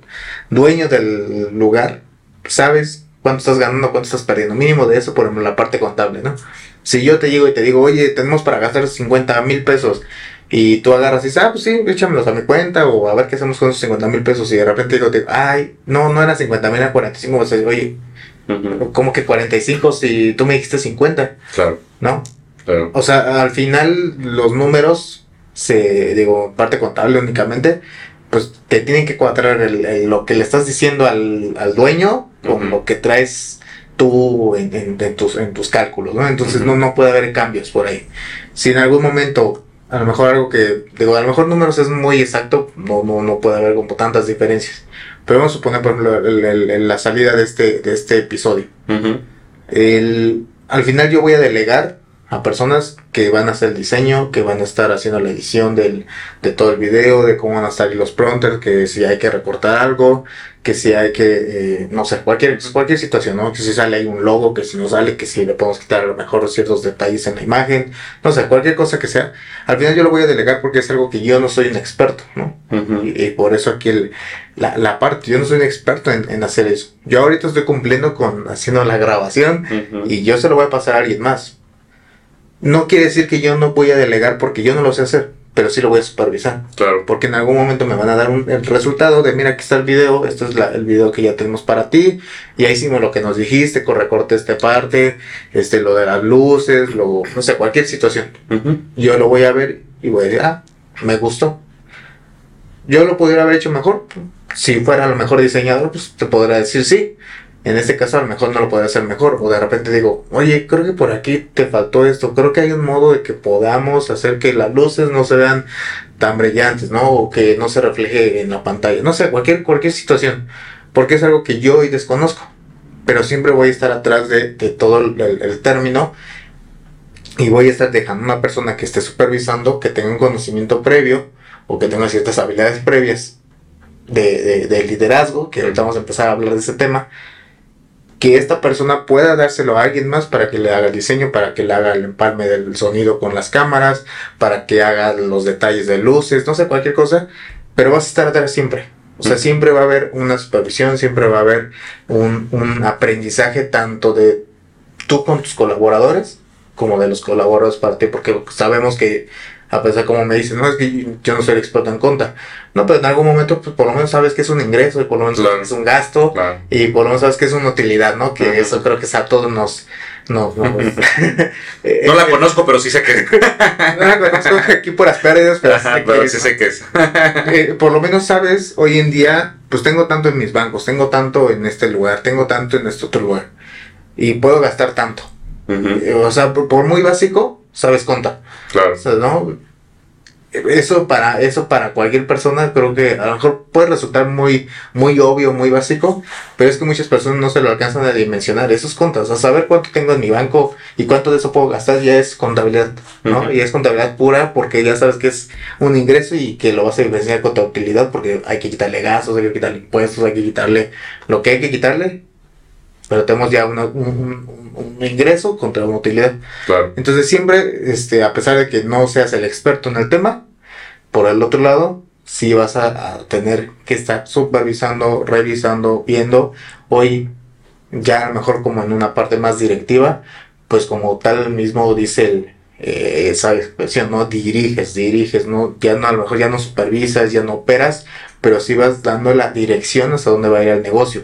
dueño del lugar, sabes cuánto estás ganando, cuánto estás perdiendo. Mínimo de eso, por ejemplo, la parte contable, ¿no? Si yo te llego y te digo, oye, tenemos para gastar 50 mil pesos y tú agarras y dices, ah, pues sí, échamelos a mi cuenta o a ver qué hacemos con esos 50 mil pesos y de repente digo, ay, no, no era 50 mil, era 45, o sea, oye, ¿cómo que 45 si tú me dijiste 50? Claro. ¿No? Claro. O sea, al final los números se, digo, parte contable únicamente, pues te tienen que cuadrar lo que le estás diciendo al, dueño con lo que traes tú en, tus, en tus cálculos, ¿no? Entonces no, no puede haber cambios por ahí. Si en algún momento, a lo mejor algo que, digo, a lo mejor números es muy exacto, no, no, no puede haber como tantas diferencias. Pero vamos a suponer, por ejemplo, la salida de este, de este episodio. al final yo voy a delegar a personas que van a hacer el diseño, que van a estar haciendo la edición del, de todo el video, de cómo van a estar los prompters, que si hay que recortar algo, que si hay que, eh, no sé, cualquier, cualquier situación, ¿no? Que si sale ahí un logo, que si no sale, que si le podemos quitar a lo mejor ciertos detalles en la imagen, no sé, cualquier cosa que sea. Al final yo lo voy a delegar porque es algo que yo no soy un experto, ¿no? y, por eso aquí la, la, parte, yo no soy un experto en, en, hacer eso. Yo ahorita estoy cumpliendo con haciendo la grabación y yo se lo voy a pasar a alguien más no quiere decir que yo no voy a delegar porque yo no lo sé hacer, pero sí lo voy a supervisar. Claro. Porque en algún momento me van a dar un, el resultado de, mira, aquí está el video, esto es el video que ya tenemos para ti, y ahí hicimos lo que nos dijiste, recorte esta parte, este, lo de las luces, lo, no sé, cualquier situación. Yo lo voy a ver y voy a decir, ah, me gustó. Yo lo pudiera haber hecho mejor. Si fuera lo mejor diseñador, pues te podrá decir sí. En este caso a lo mejor no lo podría hacer mejor. O de repente digo, oye, creo que por aquí te faltó esto. Creo que hay un modo de que podamos hacer que las luces no se vean tan brillantes, ¿no? O que no se refleje en la pantalla. No sé, cualquier, cualquier situación. Porque es algo que yo hoy desconozco. Pero siempre voy a estar atrás de, todo el, término. Y voy a estar dejando una persona que esté supervisando, que tenga un conocimiento previo o que tenga ciertas habilidades previas de, de liderazgo, que ahorita vamos a empezar a hablar de ese tema que esta persona pueda dárselo a alguien más para que le haga el diseño, para que le haga el empalme del sonido con las cámaras, para que haga los detalles de luces, no sé, cualquier cosa, pero vas a estar atrás siempre. O sea, siempre va a haber una supervisión, siempre va a haber un, un aprendizaje tanto de tú con tus colaboradores como de los colaboradores para ti, porque sabemos que a pesar como me dicen, no, es que yo no soy el experto en conta. No, pero en algún momento, pues por lo menos sabes que es un ingreso, y por lo menos sabes que es un gasto, y por lo menos sabes que es una utilidad, ¿no? Que eso creo que a todos nos... No, no, no la eh, conozco, pero sí sé que. no la conozco aquí por las pérdidas, pero, sí, sé que es. Eh, por lo menos sabes, hoy en día, pues tengo tanto en mis bancos, tengo tanto en este lugar, tengo tanto en este otro lugar, y puedo gastar tanto. Eh, o sea, por muy básico, sabes contar. Claro. ¿no? Eso para, eso para cualquier persona creo que a lo mejor puede resultar muy, muy obvio, muy básico, pero es que muchas personas no se lo alcanzan a dimensionar. Esos contas, o sea, saber cuánto tengo en mi banco y cuánto de eso puedo gastar ya es contabilidad, ¿no? Y es contabilidad pura porque ya sabes que es un ingreso y que lo vas a dimensionar con tu utilidad porque hay que quitarle gastos, hay que quitarle impuestos, hay que quitarle lo que hay que quitarle pero tenemos ya un, ingreso contra una utilidad. Claro. Entonces siempre, este, a pesar de que no seas el experto en el tema, por el otro lado, sí vas a, tener que estar supervisando, revisando, viendo. Hoy, ya a lo mejor como en una parte más directiva, pues como tal mismo dice el, eh, esa expresión, ¿no? Diriges, diriges, ¿no? Ya no, a lo mejor ya no supervisas, ya no operas, pero sí vas dando la dirección hasta dónde va a ir el negocio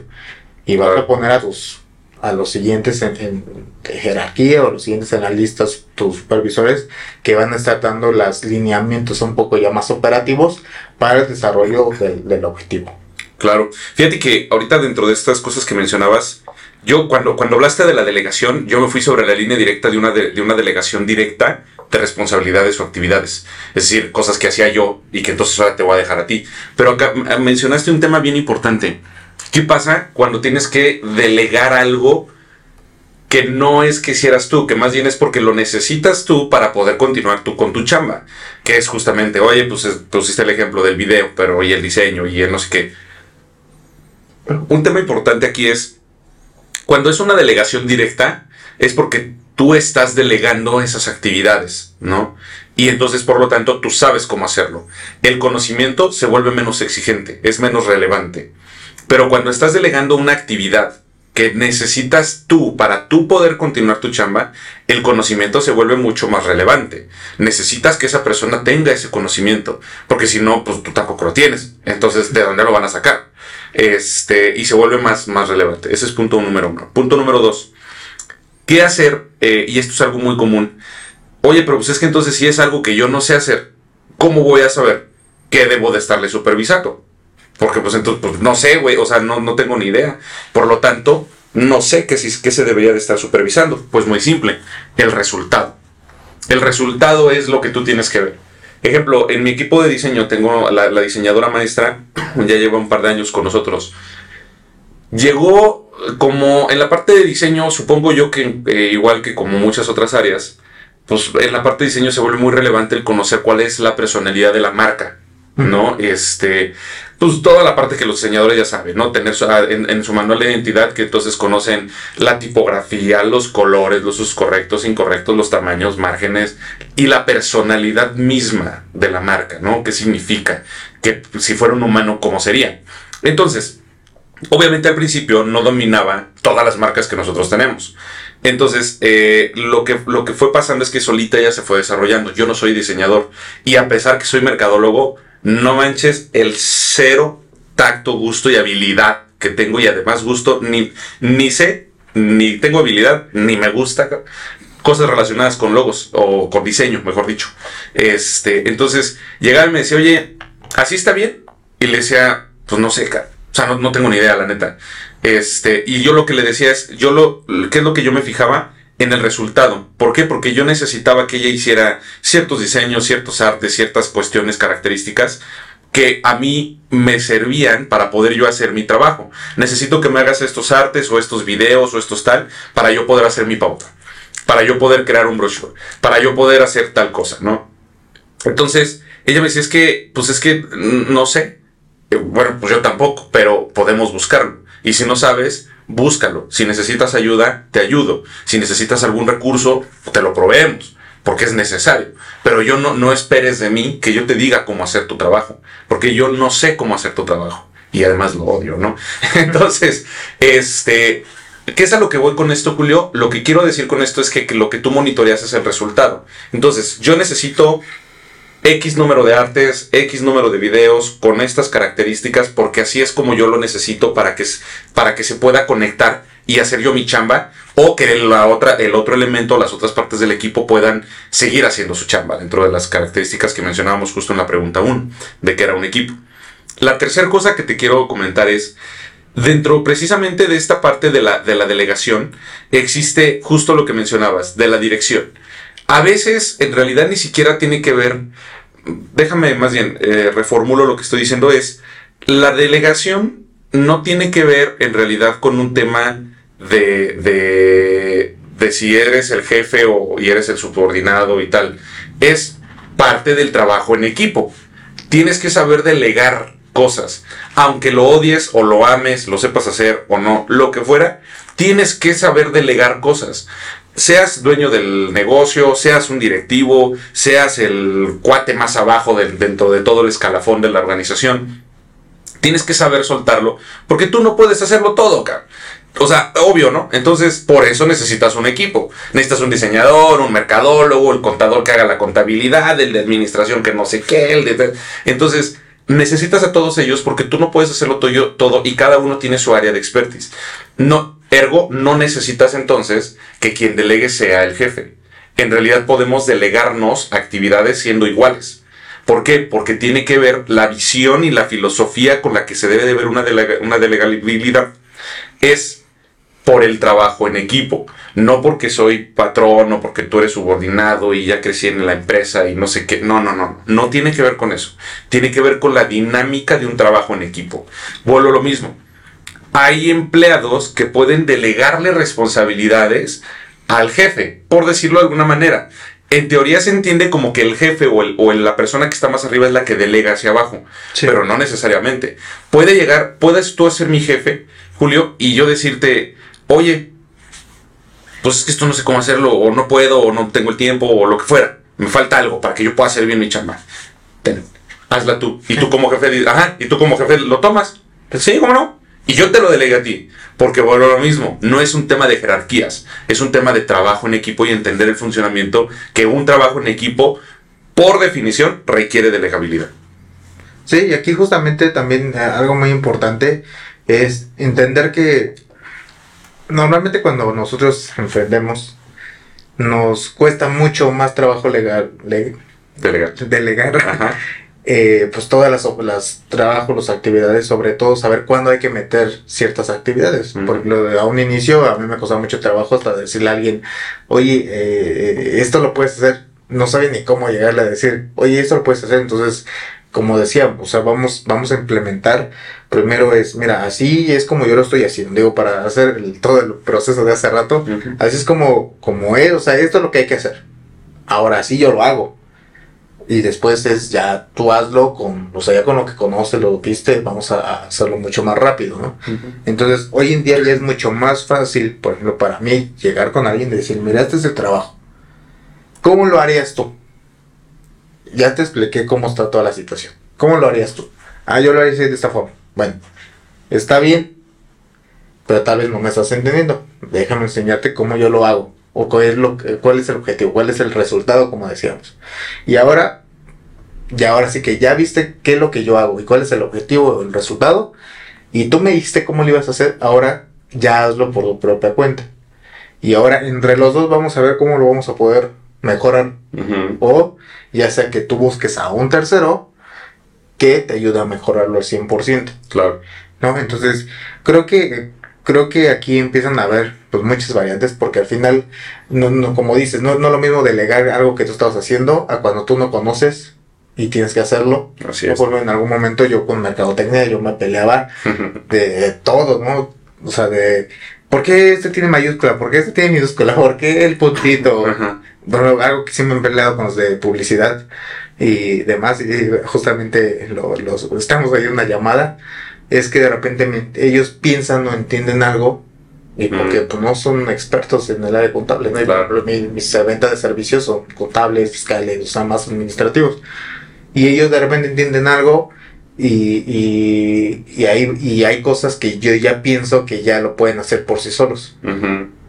y vas a poner a tus a los siguientes en, jerarquía o los siguientes en la lista, tus supervisores, que van a estar dando los lineamientos un poco ya más operativos para el desarrollo del, objetivo. Claro. Fíjate que ahorita dentro de estas cosas que mencionabas, yo cuando, cuando hablaste de la delegación, yo me fui sobre la línea directa de una, de, una delegación directa de responsabilidades o actividades. Es decir, cosas que hacía yo y que entonces ahora te voy a dejar a ti. Pero acá mencionaste un tema bien importante ¿Qué pasa cuando tienes que delegar algo que no es que hicieras tú, que más bien es porque lo necesitas tú para poder continuar tú con tu chamba? Que es justamente, oye, pues pusiste el ejemplo del video, pero y el diseño y el no sé qué. Un tema importante aquí es, cuando es una delegación directa, es porque tú estás delegando esas actividades, ¿no? Y entonces, por lo tanto, tú sabes cómo hacerlo. El conocimiento se vuelve menos exigente, es menos relevante. Pero cuando estás delegando una actividad que necesitas tú para tú poder continuar tu chamba, el conocimiento se vuelve mucho más relevante. Necesitas que esa persona tenga ese conocimiento, porque si no, pues tú tampoco lo tienes. Entonces, ¿de dónde lo van a sacar? Este, y se vuelve más, más relevante. Ese es punto número uno. Punto número dos. ¿Qué hacer? Eh, y esto es algo muy común. Oye, pero pues es que entonces si es algo que yo no sé hacer, ¿cómo voy a saber que debo de estarle supervisando. Porque pues entonces, pues, no sé, güey, o sea, no, no tengo ni idea. Por lo tanto, no sé qué, qué se debería de estar supervisando. Pues muy simple, el resultado. El resultado es lo que tú tienes que ver. Ejemplo, en mi equipo de diseño tengo la, la diseñadora maestra, ya lleva un par de años con nosotros. Llegó como en la parte de diseño, supongo yo que eh, igual que como muchas otras áreas, pues en la parte de diseño se vuelve muy relevante el conocer cuál es la personalidad de la marca. ¿no? Este, pues toda la parte que los diseñadores ya saben, ¿no? Tener ah, en, su manual de identidad que entonces conocen la tipografía, los colores, los usos correctos, incorrectos, los tamaños, márgenes y la personalidad misma de la marca, ¿no? ¿Qué significa? Que si fuera un humano, ¿cómo sería? Entonces, obviamente al principio no dominaba todas las marcas que nosotros tenemos. Entonces, eh, lo, que, lo que fue pasando es que solita ya se fue desarrollando. Yo no soy diseñador. Y a pesar que soy mercadólogo, no manches el cero tacto, gusto y habilidad que tengo y además gusto, ni, ni sé, ni tengo habilidad, ni me gusta cosas relacionadas con logos o con diseño, mejor dicho. Este, entonces llegaba y me decía, oye, ¿así está bien? Y le decía, pues no sé, o sea, no, no, tengo ni idea, la neta. Este, y yo lo que le decía es, yo lo, ¿qué es lo que yo me fijaba? En el resultado. ¿Por qué? Porque yo necesitaba que ella hiciera ciertos diseños, ciertos artes, ciertas cuestiones, características que a mí me servían para poder yo hacer mi trabajo. Necesito que me hagas estos artes o estos videos o estos tal para yo poder hacer mi pauta, para yo poder crear un brochure, para yo poder hacer tal cosa, ¿no? Entonces, ella me decía, es que, pues es que no sé. Bueno, pues yo tampoco, pero podemos buscarlo. Y si no sabes, búscalo. Si necesitas ayuda, te ayudo. Si necesitas algún recurso, te lo proveemos, porque es necesario. Pero yo no, no esperes de mí que yo te diga cómo hacer tu trabajo, porque yo no sé cómo hacer tu trabajo. Y además lo odio, ¿no? Entonces, este, ¿Qué es a lo que voy con esto, Julio? Lo que quiero decir con esto es que, que, lo que tú monitoreas es el resultado. Entonces, yo necesito X número de artes, X número de videos con estas características, porque así es como yo lo necesito para que, para que se pueda conectar y hacer yo mi chamba, o que la otra, el otro elemento, las otras partes del equipo puedan seguir haciendo su chamba dentro de las características que mencionábamos justo en la pregunta 1, de que era un equipo. La tercera cosa que te quiero comentar es, dentro precisamente de esta parte de la, de la delegación, existe justo lo que mencionabas, de la dirección. A veces, en realidad, ni siquiera tiene que ver déjame más bien, eh, reformulo lo que estoy diciendo, es la delegación no tiene que ver en realidad con un tema de, de, de si eres el jefe o y eres el subordinado y tal. Es parte del trabajo en equipo. Tienes que saber delegar cosas. Aunque lo odies o lo ames, lo sepas hacer o no, lo que fuera, tienes que saber delegar cosas seas dueño del negocio, seas un directivo, seas el cuate más abajo dentro de todo el escalafón de la organización, tienes que saber soltarlo, porque tú no puedes hacerlo todo, cabrón. O sea, obvio, ¿no? Entonces, por eso necesitas un equipo. Necesitas un diseñador, un mercadólogo, el contador que haga la contabilidad, el de administración que no sé qué, el de... Entonces, necesitas a todos ellos porque tú no puedes hacerlo todo, todo y cada uno tiene su área de expertise. No, Ergo, no necesitas entonces que quien delegue sea el jefe. En realidad podemos delegarnos actividades siendo iguales. ¿Por qué? Porque tiene que ver la visión y la filosofía con la que se debe de ver una, delegabilidad. Es por el trabajo en equipo, no porque soy patrón o porque tú eres subordinado y ya crecí en la empresa y no sé qué. No, no, no, no tiene que ver con eso. Tiene que ver con la dinámica de un trabajo en equipo. Vuelvo lo mismo hay empleados que pueden delegarle responsabilidades al jefe, por decirlo de alguna manera. En teoría se entiende como que el jefe o, el, o la persona que está más arriba es la que delega hacia abajo, pero no necesariamente. Puede llegar, puedes tú ser mi jefe, Julio, y yo decirte, oye, pues es que esto no sé cómo hacerlo, o no puedo, o no tengo el tiempo, o lo que fuera. Me falta algo para que yo pueda hacer bien mi chamba. Ten, hazla tú. Y tú como jefe, ajá, y tú como jefe lo tomas. Sí, ¿cómo no? Y yo te lo delegué a ti, porque bueno, lo mismo, no es un tema de jerarquías, es un tema de trabajo en equipo y entender el funcionamiento que un trabajo en equipo, por definición, requiere delegabilidad. Sí, y aquí justamente también eh, algo muy importante es entender que normalmente cuando nosotros emprendemos nos cuesta mucho más trabajo legal, delegar. delegar eh, pues todas las, las trabajos, las actividades, sobre todo saber cuándo hay que meter ciertas actividades. Ujú. Por ejemplo, a un inicio a mí me costaba mucho trabajo hasta decirle a alguien, oye, eh, esto lo puedes hacer. No sabe ni cómo llegarle a decir, oye, esto lo puedes hacer. Entonces, como decía, o sea, vamos, vamos a implementar. Primero es, mira, así es como yo lo estoy haciendo. Digo, para hacer el- todo el proceso de hace rato. Así es como, como es, o sea, esto es lo que hay que hacer. Ahora sí yo lo hago. Y después es ya tú hazlo con, o sea, ya con lo que conoces, lo viste, vamos a, hacerlo mucho más rápido, ¿no? Entonces, hoy en día ya es mucho más fácil, por ejemplo, para mí, llegar con alguien y decir, mira, este es el trabajo. ¿Cómo lo harías tú? Ya te expliqué cómo está toda la situación. ¿Cómo lo harías tú? Ah, yo lo haría de esta forma. Bueno, está bien, pero tal vez no me estás entendiendo. Déjame enseñarte cómo yo lo hago. O cuál es, lo, cuál es el objetivo, cuál es el resultado, como decíamos. Y ahora, y ahora sí que ya viste qué es lo que yo hago y cuál es el objetivo o el resultado. Y tú me dijiste cómo lo ibas a hacer, ahora ya hazlo por tu propia cuenta. Y ahora entre los dos vamos a ver cómo lo vamos a poder mejorar. O ya sea que tú busques a un tercero que te ayude a mejorarlo al 100%. Claro. ¿no? Entonces, creo que creo que aquí empiezan a haber pues muchas variantes porque al final no, no como dices, no no lo mismo delegar algo que tú estabas haciendo a cuando tú no conoces y tienes que hacerlo. Así es. por en algún momento yo con mercadotecnia yo me peleaba de, de todo, ¿no? O sea, de ¿por qué este tiene mayúscula? ¿Por qué este tiene minúscula? ¿Por qué el puntito? Ajá. Bueno, algo que siempre me he peleado con los de publicidad y demás, y justamente lo- los, estamos ahí en una llamada, es que de repente me- ellos piensan o entienden algo y porque pues, no son expertos en el área contable, ¿no? Claro. mi- mis ventas de servicios son contables, fiscales, o sea, más administrativos. Y ellos de repente entienden algo y, y, y, hay, y hay cosas que yo ya pienso que ya lo pueden hacer por sí solos.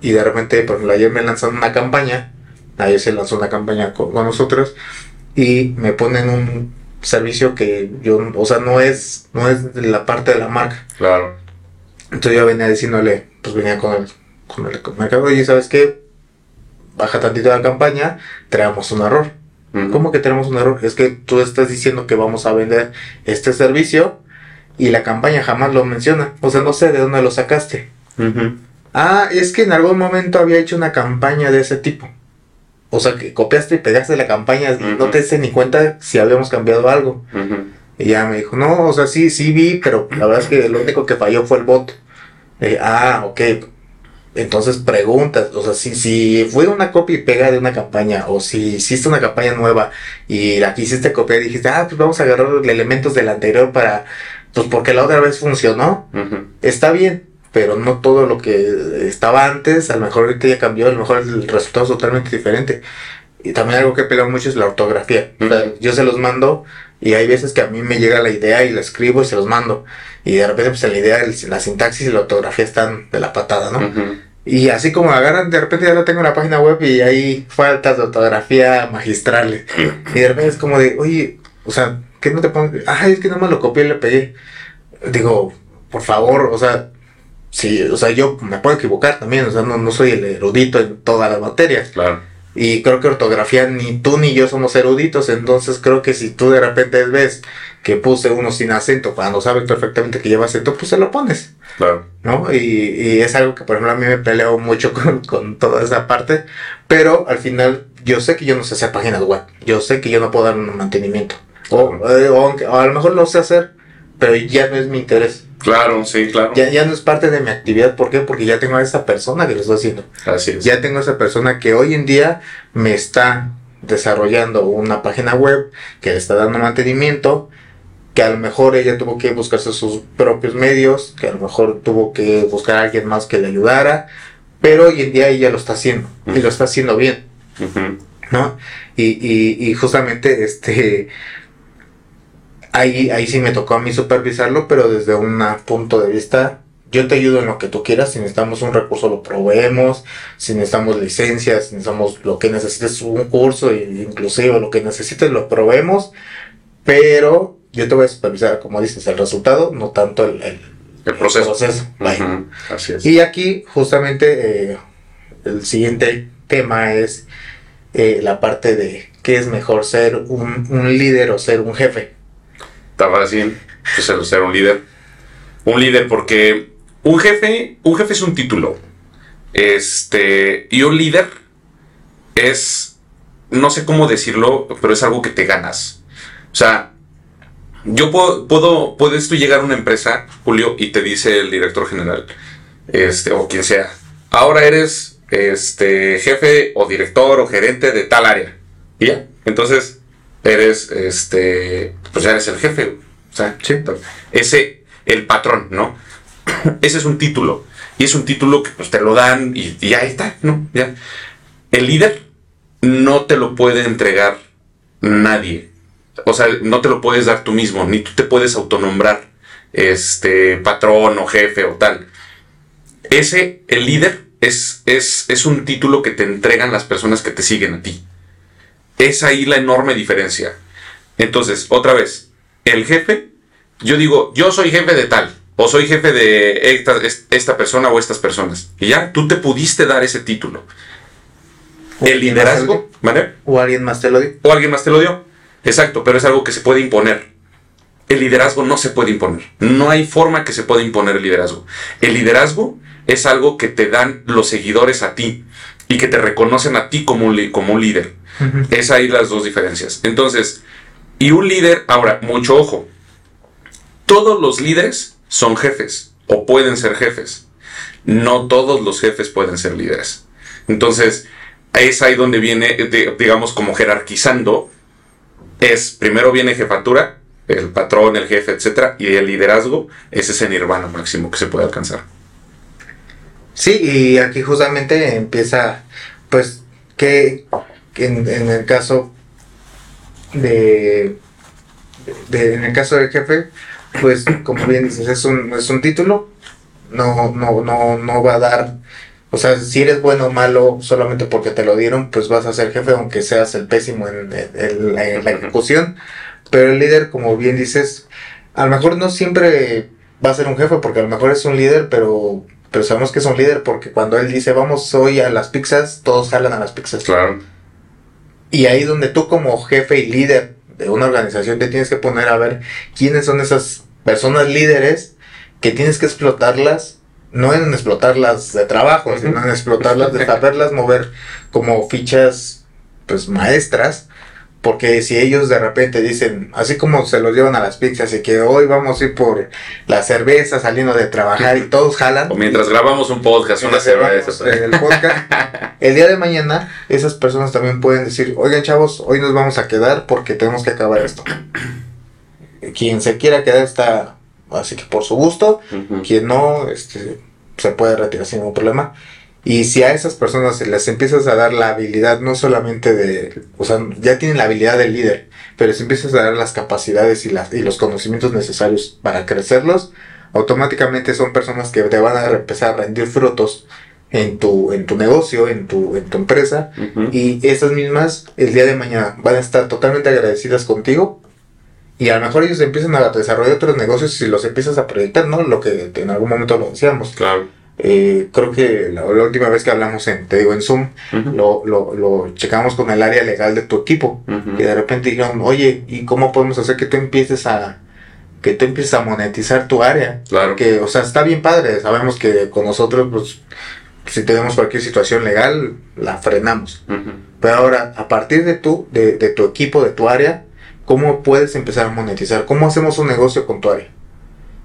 Y de repente, por ejemplo, ayer me lanzaron una campaña, ayer se lanzó una campaña con, con nosotros y me ponen un servicio que yo, o sea, no es, no es de la parte de la marca. Claro. Entonces yo venía diciéndole, pues venía con el, con el mercado, oye, ¿sabes qué? Baja tantito la campaña, traemos un error. ¿Cómo que tenemos un error? Es que tú estás diciendo que vamos a vender este servicio y la campaña jamás lo menciona. O sea, no sé de dónde lo sacaste. Ah, es que en algún momento había hecho una campaña de ese tipo. O sea, que copiaste y pegaste la campaña y no te diste ni cuenta si habíamos cambiado algo. Y ya me dijo, no, o sea, sí, sí vi, pero la verdad es que lo único que falló fue el bot. Ah, ok. Entonces preguntas, o sea, si, si fue una copia y pega de una campaña, o si hiciste una campaña nueva y la quisiste copiar y dijiste, ah, pues vamos a agarrar elementos del anterior para, pues porque la otra vez funcionó, está bien, pero no todo lo que estaba antes, a lo mejor ahorita ya cambió, a lo mejor el resultado es totalmente diferente. Y también algo que peleo mucho es la ortografía. O sea, Ujú. yo se los mando y hay veces que a mí me llega la idea y la escribo y se los mando. Y de repente pues la idea, el- la sintaxis y la ortografía están de la patada, ¿no? Ujú. Y así como agarran, de repente ya lo tengo en la página web y hay faltas de ortografía magistrales. Y de repente es como de, oye, o sea, ¿qué no te pones? Ah, es que no me lo copié y le pegué. Digo, por favor, o sea, sí, o sea, yo me puedo equivocar también, o sea, no, no soy el erudito en todas las materias. Claro. Y creo que ortografía ni tú ni yo somos eruditos, entonces creo que si tú de repente ves que puse uno sin acento, cuando sabes perfectamente que lleva acento, pues se lo pones. Claro. ¿no? Y, y es algo que, por ejemplo, a mí me peleo mucho con, con toda esa parte, pero al final yo sé que yo no sé hacer páginas web, yo sé que yo no puedo dar un mantenimiento, o, eh, o a lo mejor lo sé hacer, pero ya no es mi interés, Claro, sí, claro. ya, ya no es parte de mi actividad, ¿por qué? Porque ya tengo a esa persona que lo está haciendo, Así es. ya tengo a esa persona que hoy en día me está desarrollando una página web, que le está dando mantenimiento, que a lo mejor ella tuvo que buscarse sus propios medios, que a lo mejor tuvo que buscar a alguien más que le ayudara, pero hoy en día ella lo está haciendo y lo está haciendo bien. ¿no? Y, y, y justamente este ahí, ahí sí me tocó a mí supervisarlo, pero desde un punto de vista, yo te ayudo en lo que tú quieras, si necesitamos un recurso lo proveemos, si necesitamos licencias, si necesitamos lo que necesites, un curso, inclusive lo que necesites lo proveemos, pero yo te voy a supervisar, como dices, el resultado, no tanto el, el- El proceso. Así es. Y aquí justamente eh, el siguiente tema es eh, la parte de qué es mejor ser un, un líder o ser un jefe. Está fácil. Pues ser un líder. Un líder porque un jefe, un jefe es un título. Este, y un líder es, no sé cómo decirlo, pero es algo que te ganas. O sea, yo puedo, puedo, puedes tú llegar a una empresa, Julio, y te dice el director general, este, o quien sea, ahora eres, este, jefe o director o gerente de tal área. Y ya, entonces, eres, este, pues ya eres el jefe. O sea, ese, el patrón, ¿no? ese es un título. Y es un título que pues te lo dan y, y ahí está, ¿no? Ya. El líder no te lo puede entregar nadie. O sea, no te lo puedes dar tú mismo, ni tú te puedes autonombrar este patrón o jefe o tal. Ese, el líder, es, es, es un título que te entregan las personas que te siguen a ti. Es ahí la enorme diferencia. Entonces, otra vez, el jefe, yo digo, yo soy jefe de tal, o soy jefe de esta, esta persona o estas personas. Y ya, tú te pudiste dar ese título. El liderazgo, ¿vale? O alguien más te lo dio. O alguien más te lo dio. Exacto, pero es algo que se puede imponer. El liderazgo no se puede imponer. No hay forma que se pueda imponer el liderazgo. El liderazgo es algo que te dan los seguidores a ti y que te reconocen a ti como un, como un líder. Es ahí las dos diferencias. Entonces, y un líder, ahora, mucho ojo. Todos los líderes son jefes o pueden ser jefes. No todos los jefes pueden ser líderes. Entonces, es ahí donde viene, digamos, como jerarquizando. Es, primero viene jefatura, el patrón, el jefe, etc. Y el liderazgo es ese nirvana máximo que se puede alcanzar. Sí, y aquí justamente empieza, pues, que, en, el caso de, en el caso del jefe, pues, como bien dices, es un, es un título, no, no, no, no va a dar o sea, si eres bueno o malo solamente porque te lo dieron, pues vas a ser jefe, aunque seas el pésimo en, la, ejecución. Pero el líder, como bien dices, a lo mejor no siempre va a ser un jefe, porque a lo mejor es un líder, pero, pero sabemos que es un líder porque cuando él dice vamos hoy a las pizzas, todos jalan a las pizzas. Claro. Y ahí donde tú como jefe y líder de una organización te tienes que poner a ver quiénes son esas personas líderes que tienes que explotarlas no en explotarlas de trabajo, sino en explotarlas, de saberlas mover como fichas pues maestras, porque si ellos de repente dicen, así como se los llevan a las pizzas y que hoy vamos a ir por la cerveza saliendo de trabajar y todos jalan. O mientras grabamos un podcast, una cerveza. El podcast, el día de mañana esas personas también pueden decir, oigan chavos, hoy nos vamos a quedar porque tenemos que acabar esto. Quien se quiera quedar está así que por su gusto, quien no, este, se puede retirar sin ningún problema. Y si a esas personas les empiezas a dar la habilidad, no solamente de, o sea, ya tienen la habilidad del líder, pero si empiezas a dar las capacidades y, las, y los conocimientos necesarios para crecerlos, automáticamente son personas que te van a empezar a rendir frutos en tu, en tu negocio, en tu, en tu empresa, y esas mismas el día de mañana van a estar totalmente agradecidas contigo y a lo mejor ellos empiezan a desarrollar otros negocios y los empiezas a proyectar, ¿no? Lo que en algún momento lo decíamos. Claro. Eh, creo que la, última vez que hablamos en, te digo, en Zoom, lo, lo, lo, checamos con el área legal de tu equipo. Y de repente dijeron, oye, ¿y cómo podemos hacer que tú empieces a, que tú empieces a monetizar tu área? Claro. Que, o sea, está bien padre. Sabemos que con nosotros, pues, si tenemos cualquier situación legal, la frenamos. Pero ahora, a partir de tú, de, de tu equipo, de tu área, ¿Cómo puedes empezar a monetizar? ¿Cómo hacemos un negocio con tu área?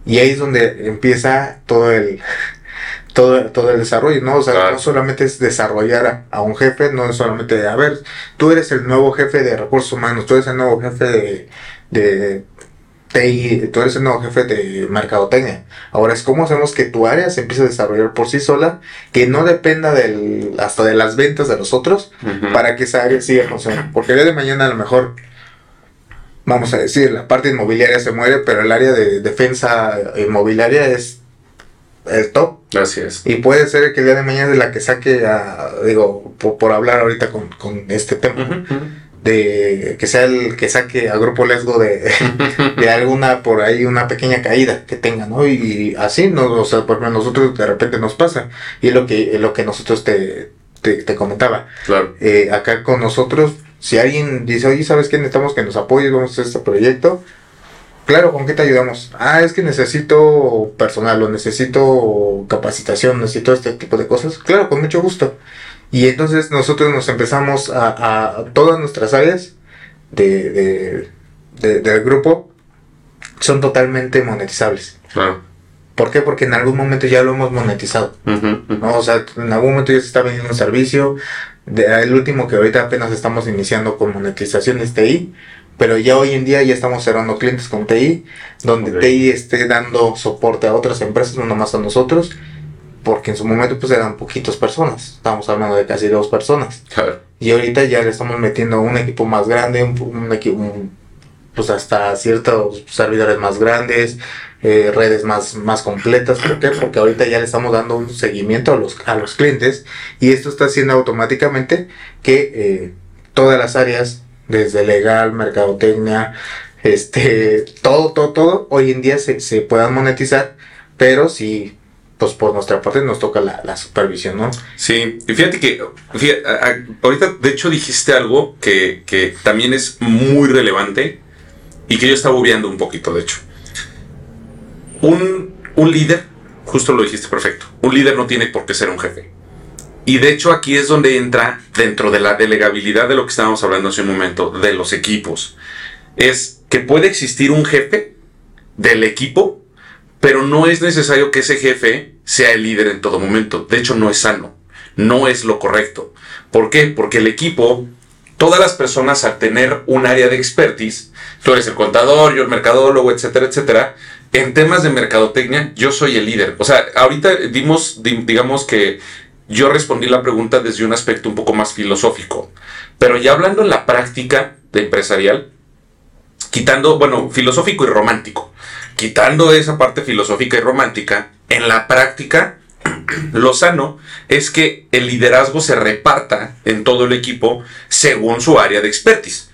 Y ahí es donde empieza todo el, todo, todo el desarrollo, ¿no? O sea, no solamente es desarrollar a, un jefe, no es solamente, a ver, tú eres el nuevo jefe de recursos humanos, tú eres el nuevo jefe de, de TI, tú eres el nuevo jefe de mercadotecnia. Ahora es cómo hacemos que tu área se empiece a desarrollar por sí sola, que no dependa del, hasta de las ventas de los otros, para que esa área siga funcionando. Porque el día de mañana a lo mejor vamos a decir, la parte inmobiliaria se muere, pero el área de defensa inmobiliaria es el top. Así es. Y puede ser que el día de mañana es la que saque a, digo, por, hablar ahorita con, con este tema, de que sea el que saque a Grupo Lesgo de, de alguna, por ahí, una pequeña caída que tenga, ¿no? Y, así, no, o sea, por nosotros de repente nos pasa. Y es lo que, es lo que nosotros te, te, comentaba. Claro. Eh, acá con nosotros si alguien dice, oye, ¿sabes qué? Necesitamos que nos apoyes, vamos a hacer este proyecto. Claro, ¿con qué te ayudamos? Ah, es que necesito personal o necesito capacitación, necesito este tipo de cosas. Claro, con mucho gusto. Y entonces nosotros nos empezamos a, a todas nuestras áreas de, de, de- del grupo son totalmente monetizables. Claro. ¿Por qué? Porque en algún momento ya lo hemos monetizado. ¿no? O sea, en algún momento ya se está vendiendo un servicio. De, el último que ahorita apenas estamos iniciando con monetización es TI. Pero ya hoy en día ya estamos cerrando clientes con TI. Donde. TI esté dando soporte a otras empresas, no nomás a nosotros. Porque en su momento pues eran poquitas personas. Estamos hablando de casi dos personas. Claro. Y ahorita ya le estamos metiendo un equipo más grande, un, un equipo, pues hasta ciertos servidores más grandes, eh, redes más, más completas. ¿Por qué? Porque ahorita ya le estamos dando un seguimiento a los, a los clientes y esto está haciendo automáticamente que eh, todas las áreas, desde legal, mercadotecnia, este, todo, todo, todo, hoy en día se, se puedan monetizar, pero sí, pues por nuestra parte nos toca la, la supervisión, ¿no? Sí, y fíjate que ahorita de hecho dijiste algo que, que también es muy relevante y que yo estaba obviando un poquito, de hecho. Un, un líder, justo lo dijiste perfecto, un líder no tiene por qué ser un jefe. Y de hecho aquí es donde entra dentro de la delegabilidad de lo que estábamos hablando hace un momento, de los equipos. Es que puede existir un jefe del equipo, pero no es necesario que ese jefe sea el líder en todo momento. De hecho, no es sano. No es lo correcto. ¿Por qué? Porque el equipo, todas las personas al tener un área de expertise, tú eres el contador, yo el mercadólogo, etcétera, etcétera, en temas de mercadotecnia, yo soy el líder. O sea, ahorita dimos, di- digamos que yo respondí la pregunta desde un aspecto un poco más filosófico. Pero ya hablando en la práctica de empresarial, quitando, bueno, filosófico y romántico, quitando esa parte filosófica y romántica, en la práctica, lo sano es que el liderazgo se reparta en todo el equipo según su área de expertise.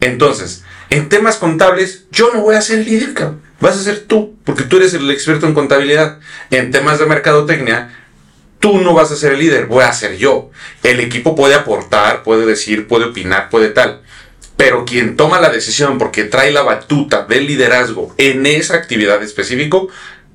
Entonces, en temas contables, yo no voy a ser líder, cabrón. Vas a ser tú, porque tú eres el experto en contabilidad. En temas de mercadotecnia, tú no vas a ser el líder, voy a ser yo. El equipo puede aportar, puede decir, puede opinar, puede tal. Pero quien toma la decisión porque trae la batuta del liderazgo en esa actividad específico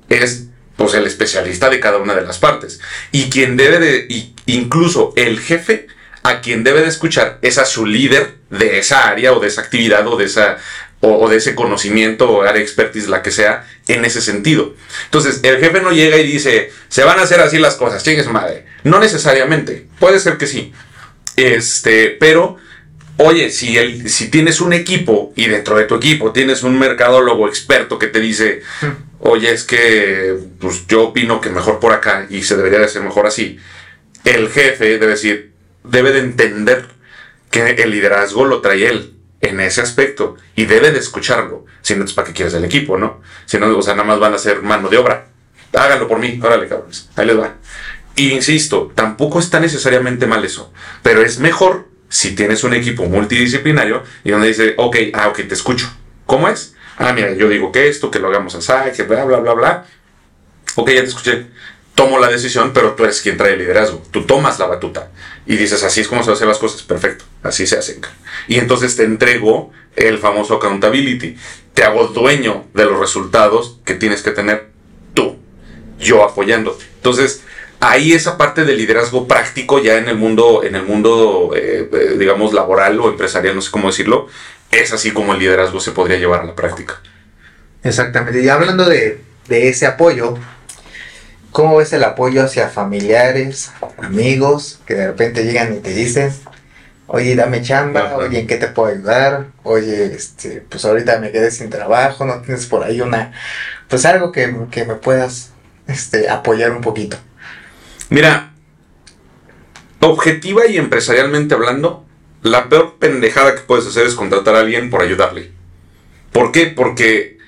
es pues el especialista de cada una de las partes. Y quien debe de, incluso el jefe a quien debe de escuchar es a su líder de esa área o de esa actividad o de esa o, o de ese conocimiento o área expertise, la que sea, en ese sentido. Entonces, el jefe no llega y dice, se van a hacer así las cosas, chingue su madre. No necesariamente, puede ser que sí. Este, pero Oye, si, el, si tienes un equipo y dentro de tu equipo tienes un mercadólogo experto que te dice, oye, es que pues, yo opino que mejor por acá y se debería de hacer mejor así, el jefe debe decir, debe de entender que el liderazgo lo trae él en ese aspecto y debe de escucharlo. Si no, es para qué quieres el equipo, ¿no? Si no, o sea, nada más van a ser mano de obra. Háganlo por mí, órale, cabrones, ahí les va. Y insisto, tampoco está necesariamente mal eso, pero es mejor si tienes un equipo multidisciplinario y donde dice, ok, ah, ok, te escucho. ¿Cómo es? Ah, mira, yo digo que esto, que lo hagamos así, que bla, bla, bla, bla. Ok, ya te escuché. Tomo la decisión, pero tú eres quien trae el liderazgo. Tú tomas la batuta y dices, así es como se hacen las cosas. Perfecto, así se hacen. Y entonces te entrego el famoso accountability. Te hago dueño de los resultados que tienes que tener tú, yo apoyándote. Entonces, ahí esa parte de liderazgo práctico ya en el mundo, en el mundo, eh, eh, digamos, laboral o empresarial, no sé cómo decirlo, es así como el liderazgo se podría llevar a la práctica. Exactamente. Y hablando de, de ese apoyo, ¿cómo ves el apoyo hacia familiares, amigos, que de repente llegan y te dicen, oye, dame chamba, Ajá. oye, ¿en qué te puedo ayudar? Oye, este, pues ahorita me quedé sin trabajo, no tienes por ahí una, pues algo que, que me puedas, este, apoyar un poquito. Mira, objetiva y empresarialmente hablando, la peor pendejada que puedes hacer es contratar a alguien por ayudarle. ¿Por qué? Porque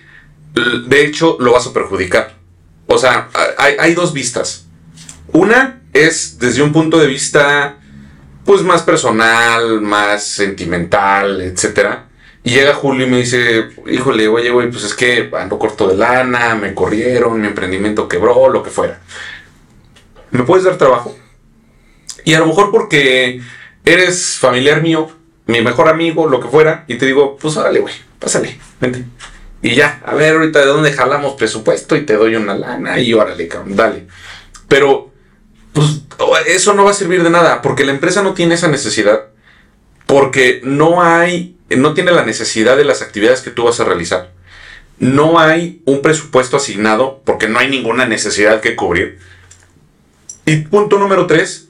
de hecho lo vas a perjudicar. O sea, hay, hay dos vistas. Una es desde un punto de vista pues más personal, más sentimental, etcétera. Y llega Julio y me dice, híjole, oye, güey, pues es que ando corto de lana, me corrieron, mi emprendimiento quebró, lo que fuera. ¿Me puedes dar trabajo? Y a lo mejor porque eres familiar mío, mi mejor amigo, lo que fuera, y te digo, pues órale, güey, pásale, vente. Y ya, a ver ahorita de dónde jalamos presupuesto y te doy una lana y órale, cabrón, dale. Pero, pues, eso no va a servir de nada porque la empresa no tiene esa necesidad. Porque no hay, no tiene la necesidad de las actividades que tú vas a realizar. No hay un presupuesto asignado porque no hay ninguna necesidad que cubrir. Y punto número tres,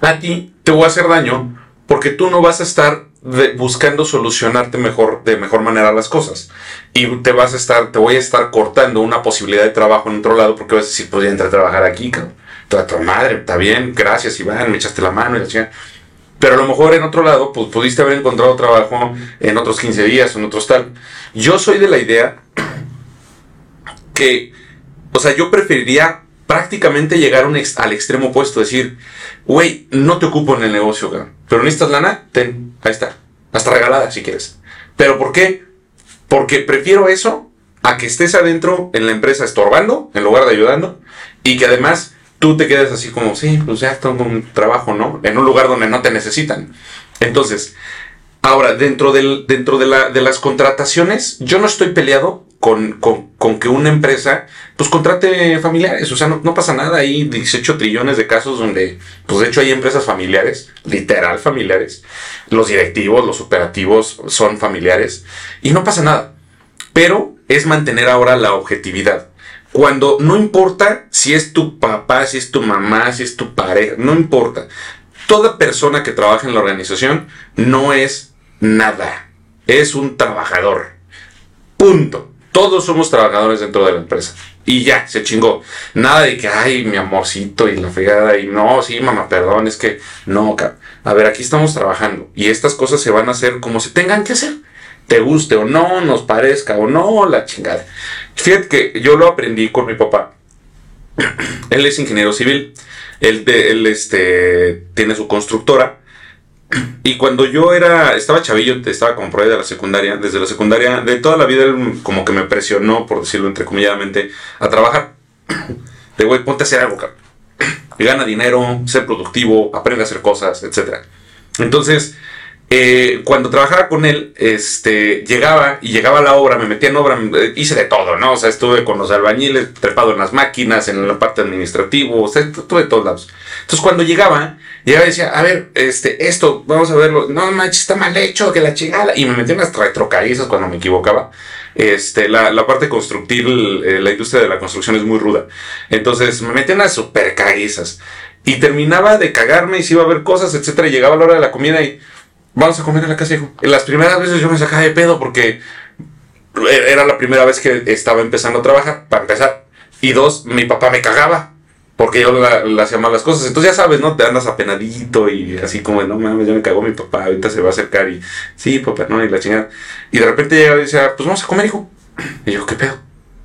a ti te voy a hacer daño porque tú no vas a estar buscando solucionarte mejor, de mejor manera las cosas. Y te vas a estar, te voy a estar cortando una posibilidad de trabajo en otro lado porque vas a decir, pues ya entré a trabajar aquí, cabrón. Tu madre, está bien, gracias Iván, me echaste la mano y la Pero a lo mejor en otro lado, pues pudiste haber encontrado trabajo en otros 15 días, en otros tal. Yo soy de la idea que, o sea, yo preferiría prácticamente llegar un al extremo opuesto, decir, güey, no te ocupo en el negocio, pero necesitas lana, ten, ahí está, hasta regalada si quieres. ¿Pero por qué? Porque prefiero eso a que estés adentro en la empresa estorbando en lugar de ayudando y que además tú te quedes así como, sí, pues ya tengo un trabajo, ¿no? En un lugar donde no te necesitan. Entonces, ahora, dentro, del, dentro de, de las contrataciones, yo no estoy peleado con, que una empresa pues contrate familiares. O sea, no, pasa nada. Hay 18 trillones de casos donde, pues de hecho hay empresas familiares, literal familiares. Los directivos, los operativos son familiares y no pasa nada. Pero es mantener ahora la objetividad. Cuando no importa si es tu papá, si es tu mamá, si es tu pareja, no importa. Toda persona que trabaja en la organización no es nada. Es un trabajador. Punto. Todos somos trabajadores dentro de la empresa. Y ya, se chingó. Nada de que, ay, mi amorcito y la fregada. Y no, sí, mamá, perdón, es que no, a ver, aquí estamos trabajando. Y estas cosas se van a hacer como se tengan que hacer. Te guste o no, nos parezca o no, la chingada. Fíjate que yo lo aprendí con mi papá. él es ingeniero civil. Él, él este, tiene su constructora. Y cuando yo era, estaba chavillo, estaba como por ahí de la secundaria, desde la secundaria, de toda la vida él como que me presionó, por decirlo entrecomilladamente, a trabajar. De güey, ponte a hacer algo, cabrón. Gana dinero, ser productivo, aprende a hacer cosas, etc. Entonces, eh, cuando trabajaba con él, este, llegaba y llegaba a la obra, me metía en obra, eh, hice de todo, ¿no? O sea, estuve con los albañiles, trepado en las máquinas, en la parte administrativa, o sea, estuve de todos lados. Entonces, cuando llegaba, llegaba y decía, a ver, este, esto, vamos a verlo, no manches, está mal hecho, que la chingada, y me metía en las retrocaízas cuando me equivocaba. Este, la, la parte constructiva, eh, la industria de la construcción es muy ruda. Entonces, me metía en las super Y terminaba de cagarme y se iba a ver cosas, etcétera, y llegaba la hora de la comida y vamos a comer en la casa, hijo. En las primeras veces yo me sacaba de pedo porque era la primera vez que estaba empezando a trabajar, para empezar. Y dos, mi papá me cagaba. Porque yo le hacía mal las cosas. Entonces ya sabes, ¿no? Te andas apenadito y así como, no mames, ya me cagó mi papá, ahorita se va a acercar y, sí, papá, no, y la chingada. Y de repente llegaba y decía, pues vamos a comer, hijo. Y yo, ¿qué pedo?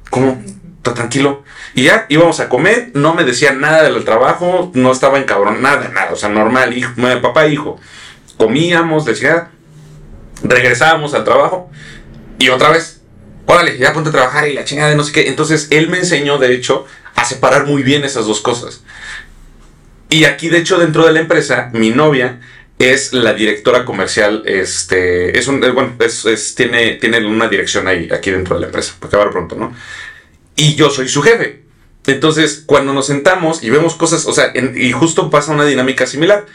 ¿Cómo? Está tranquilo. Y ya íbamos a comer, no me decía nada del trabajo, no estaba en cabrón, nada, nada. O sea, normal, hijo, papá, hijo comíamos, decía, regresábamos al trabajo y otra vez, órale, ya ponte a trabajar y la chingada de no sé qué. Entonces él me enseñó, de hecho, a separar muy bien esas dos cosas. Y aquí, de hecho, dentro de la empresa, mi novia es la directora comercial, este, es un, bueno, es, tiene, tiene una dirección ahí, aquí dentro de la empresa, para acabar pronto, ¿no? Y yo soy su jefe. Entonces, cuando nos sentamos y vemos cosas, o sea, y justo pasa una dinámica similar.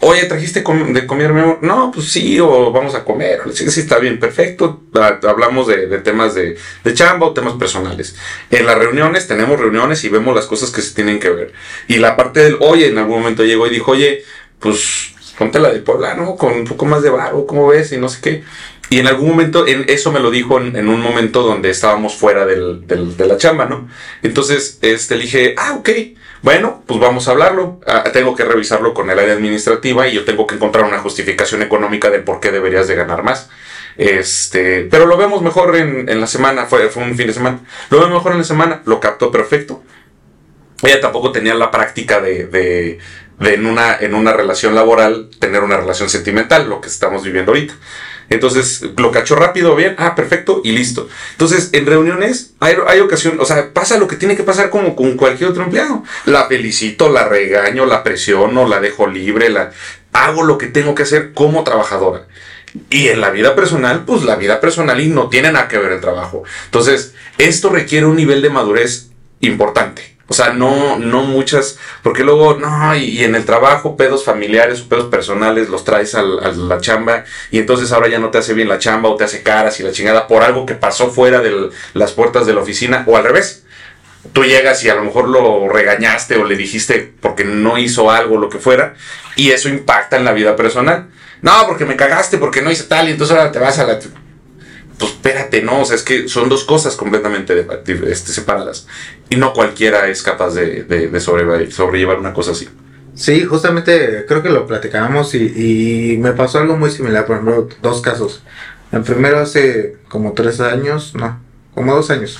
Oye, ¿trajiste de comer? No, pues sí, o vamos a comer. Sí, sí, está bien, perfecto. Ah, hablamos de, temas de, de, chamba o temas personales. En las reuniones tenemos reuniones y vemos las cosas que se tienen que ver. Y la parte del, oye, en algún momento llegó y dijo, oye, pues ponte la de Puebla, ¿no? Con un poco más de barro, ¿cómo ves? Y no sé qué. Y en algún momento, en, eso me lo dijo en, un momento donde estábamos fuera del, de la chamba, ¿no? Entonces, este, le dije, ah, ok bueno, pues vamos a hablarlo. Ah, tengo que revisarlo con el área administrativa y yo tengo que encontrar una justificación económica de por qué deberías de ganar más. Este, pero lo vemos mejor en, la semana, fue, fue un fin de semana. Lo vemos mejor en la semana, lo captó perfecto. Ella tampoco tenía la práctica de, de, de en, una, en una relación laboral tener una relación sentimental, lo que estamos viviendo ahorita. Entonces lo cachó rápido, bien, ah, perfecto, y listo. Entonces, en reuniones hay, hay ocasión, o sea, pasa lo que tiene que pasar como con cualquier otro empleado. La felicito, la regaño, la presiono, la dejo libre, la hago lo que tengo que hacer como trabajadora. Y en la vida personal, pues la vida personal y no tiene nada que ver el trabajo. Entonces, esto requiere un nivel de madurez importante. O sea, no, no muchas, porque luego, no, y, en el trabajo, pedos familiares o pedos personales los traes a la chamba y entonces ahora ya no te hace bien la chamba o te hace caras y la chingada por algo que pasó fuera de las puertas de la oficina o al revés. Tú llegas y a lo mejor lo regañaste o le dijiste porque no hizo algo, lo que fuera, y eso impacta en la vida personal. No, porque me cagaste, porque no hice tal, y entonces ahora te vas a la pues espérate, no, o sea, es que son dos cosas completamente este, separadas. Y no cualquiera es capaz de, de, sobrellevar, una cosa así. Sí, justamente creo que lo platicábamos y, me pasó algo muy similar, por ejemplo, dos casos. El primero hace como tres años, no, como dos años.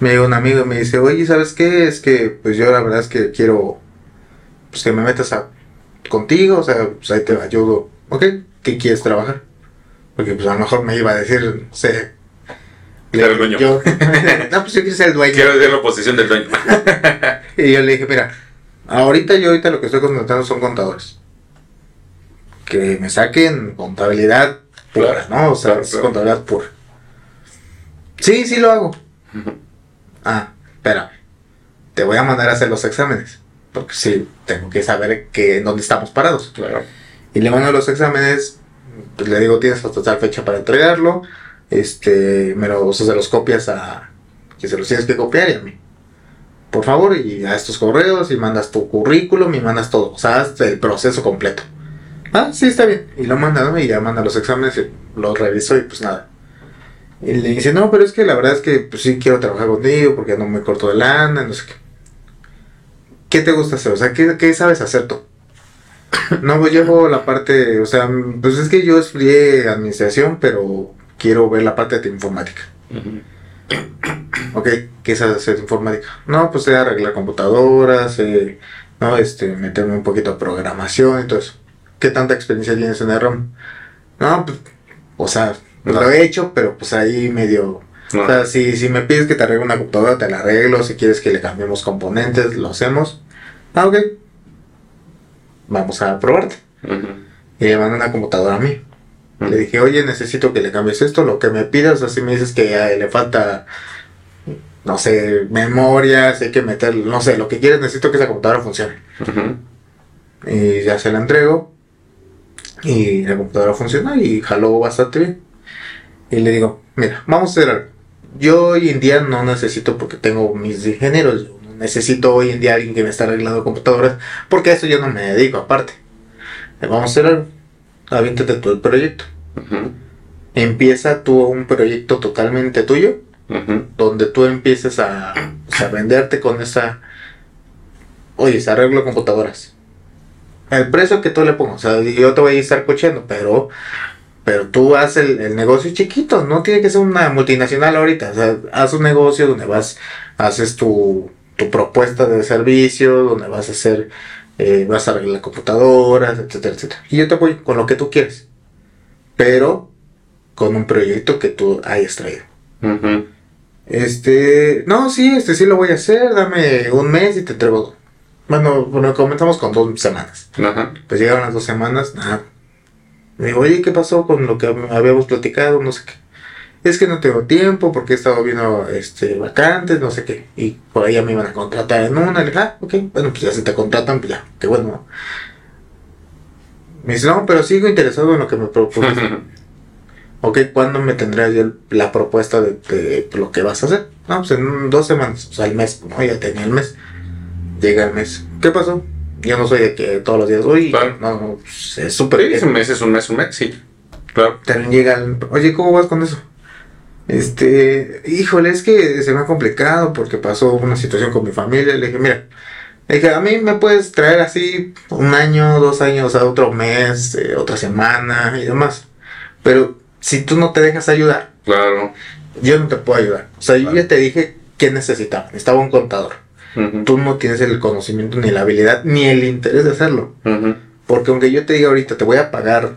Me llegó un amigo y me dice, oye, ¿sabes qué? Es que pues yo la verdad es que quiero pues que me metas a, contigo, o sea, pues ahí te ayudo. ¿Ok? ¿Qué quieres trabajar? Porque pues a lo mejor me iba a decir, sé. el dueño. Yo, no, pues yo quiero ser el dueño. Quiero ser la posición del dueño. y yo le dije, mira, ahorita yo ahorita lo que estoy contratando son contadores. Que me saquen contabilidad pura, ¿no? O sea, es contabilidad pura. Sí, sí lo hago. Ah, espera. Te voy a mandar a hacer los exámenes. Porque sí, tengo que saber que, dónde estamos parados. Claro. Y le mando los exámenes pues le digo, tienes hasta tal fecha para entregarlo, este, me los, se los copias a, que se los tienes que copiar y a mí. Por favor, y a estos correos, y mandas tu currículum, y mandas todo, o sea, el proceso completo. Ah, sí, está bien. Y lo manda, Y ya manda los exámenes, y los reviso, y pues nada. Y le dice, no, pero es que la verdad es que pues sí quiero trabajar contigo, porque no me corto de lana, no sé qué. ¿Qué te gusta hacer? O sea, ¿qué, qué sabes hacer tú? No, pues llevo la parte, o sea, pues es que yo estudié administración, pero quiero ver la parte de informática. Ok, ¿qué sabes hacer informática? No, pues sé arreglar computadoras, no, este, meterme un poquito a programación y todo eso. ¿Qué tanta experiencia tienes en el RAM? No, pues, o sea, lo he hecho, pero pues ahí medio... O sea, si, si me pides que te arregle una computadora, te la arreglo. Si quieres que le cambiemos componentes, lo hacemos. Ah, ok vamos a probarte. Y le mandó una computadora a mí. Le dije, oye, necesito que le cambies esto, lo que me pidas, así me dices que le falta, no sé, memoria, hay que meter, no sé, lo que quieres, necesito que esa computadora funcione. Y ya se la entrego. Y la computadora funciona y jaló bastante bien. Y le digo, mira, vamos a hacer algo. Yo hoy en día no necesito porque tengo mis ingenieros, necesito hoy en día alguien que me esté arreglando computadoras, porque a eso yo no me dedico aparte. Vamos a hacer algo. Aviéntate todo el proyecto. Empieza tú un proyecto totalmente tuyo, donde tú empieces a, a, venderte con esa. Oye, se arreglo computadoras. El precio que tú le pongas, o sea, yo te voy a estar cocheando, pero pero tú haces el, el, negocio chiquito, no tiene que ser una multinacional ahorita, o sea, haz un negocio donde vas, haces tu, tu propuesta de servicio, donde vas a hacer, eh, vas a arreglar computadoras, etcétera, etcétera. Y yo te apoyo con lo que tú quieres, pero con un proyecto que tú hayas traído. Este, no, sí, este sí lo voy a hacer, dame un mes y te entrego. Bueno, bueno comenzamos con dos semanas. Pues llegaron las dos semanas, nada. Me digo, oye, ¿qué pasó con lo que habíamos platicado? No sé qué es que no tengo tiempo porque he estado viendo este, vacantes, no sé qué. Y por ahí ya me iban a contratar en una. Le dije, ah, ok, bueno, pues ya si te contratan, pues ya, qué bueno. Me dice, no, pero sigo interesado en lo que me propones. ok, ¿cuándo me tendrás ya la propuesta de, lo que vas a hacer? No, pues en dos semanas, o sea, el mes, no, ya tenía el mes. Llega el mes. ¿Qué pasó? Yo no soy de que todos los días, uy, no, no, pues, es súper. Sí, un mes es un mes, un mes, sí. Claro. También llega el, oye, ¿cómo vas con eso? Este, híjole, es que se me ha complicado porque pasó una situación con mi familia. Le dije, mira, le dije, a mí me puedes traer así un año, dos años, a otro mes, eh, otra semana y demás. Pero si tú no te dejas ayudar, claro. yo no te puedo ayudar. O sea, yo ya te dije qué necesitaba. Necesitaba un contador. Tú no tienes el conocimiento, ni la habilidad, ni el interés de hacerlo. Porque aunque yo te diga ahorita, te voy a pagar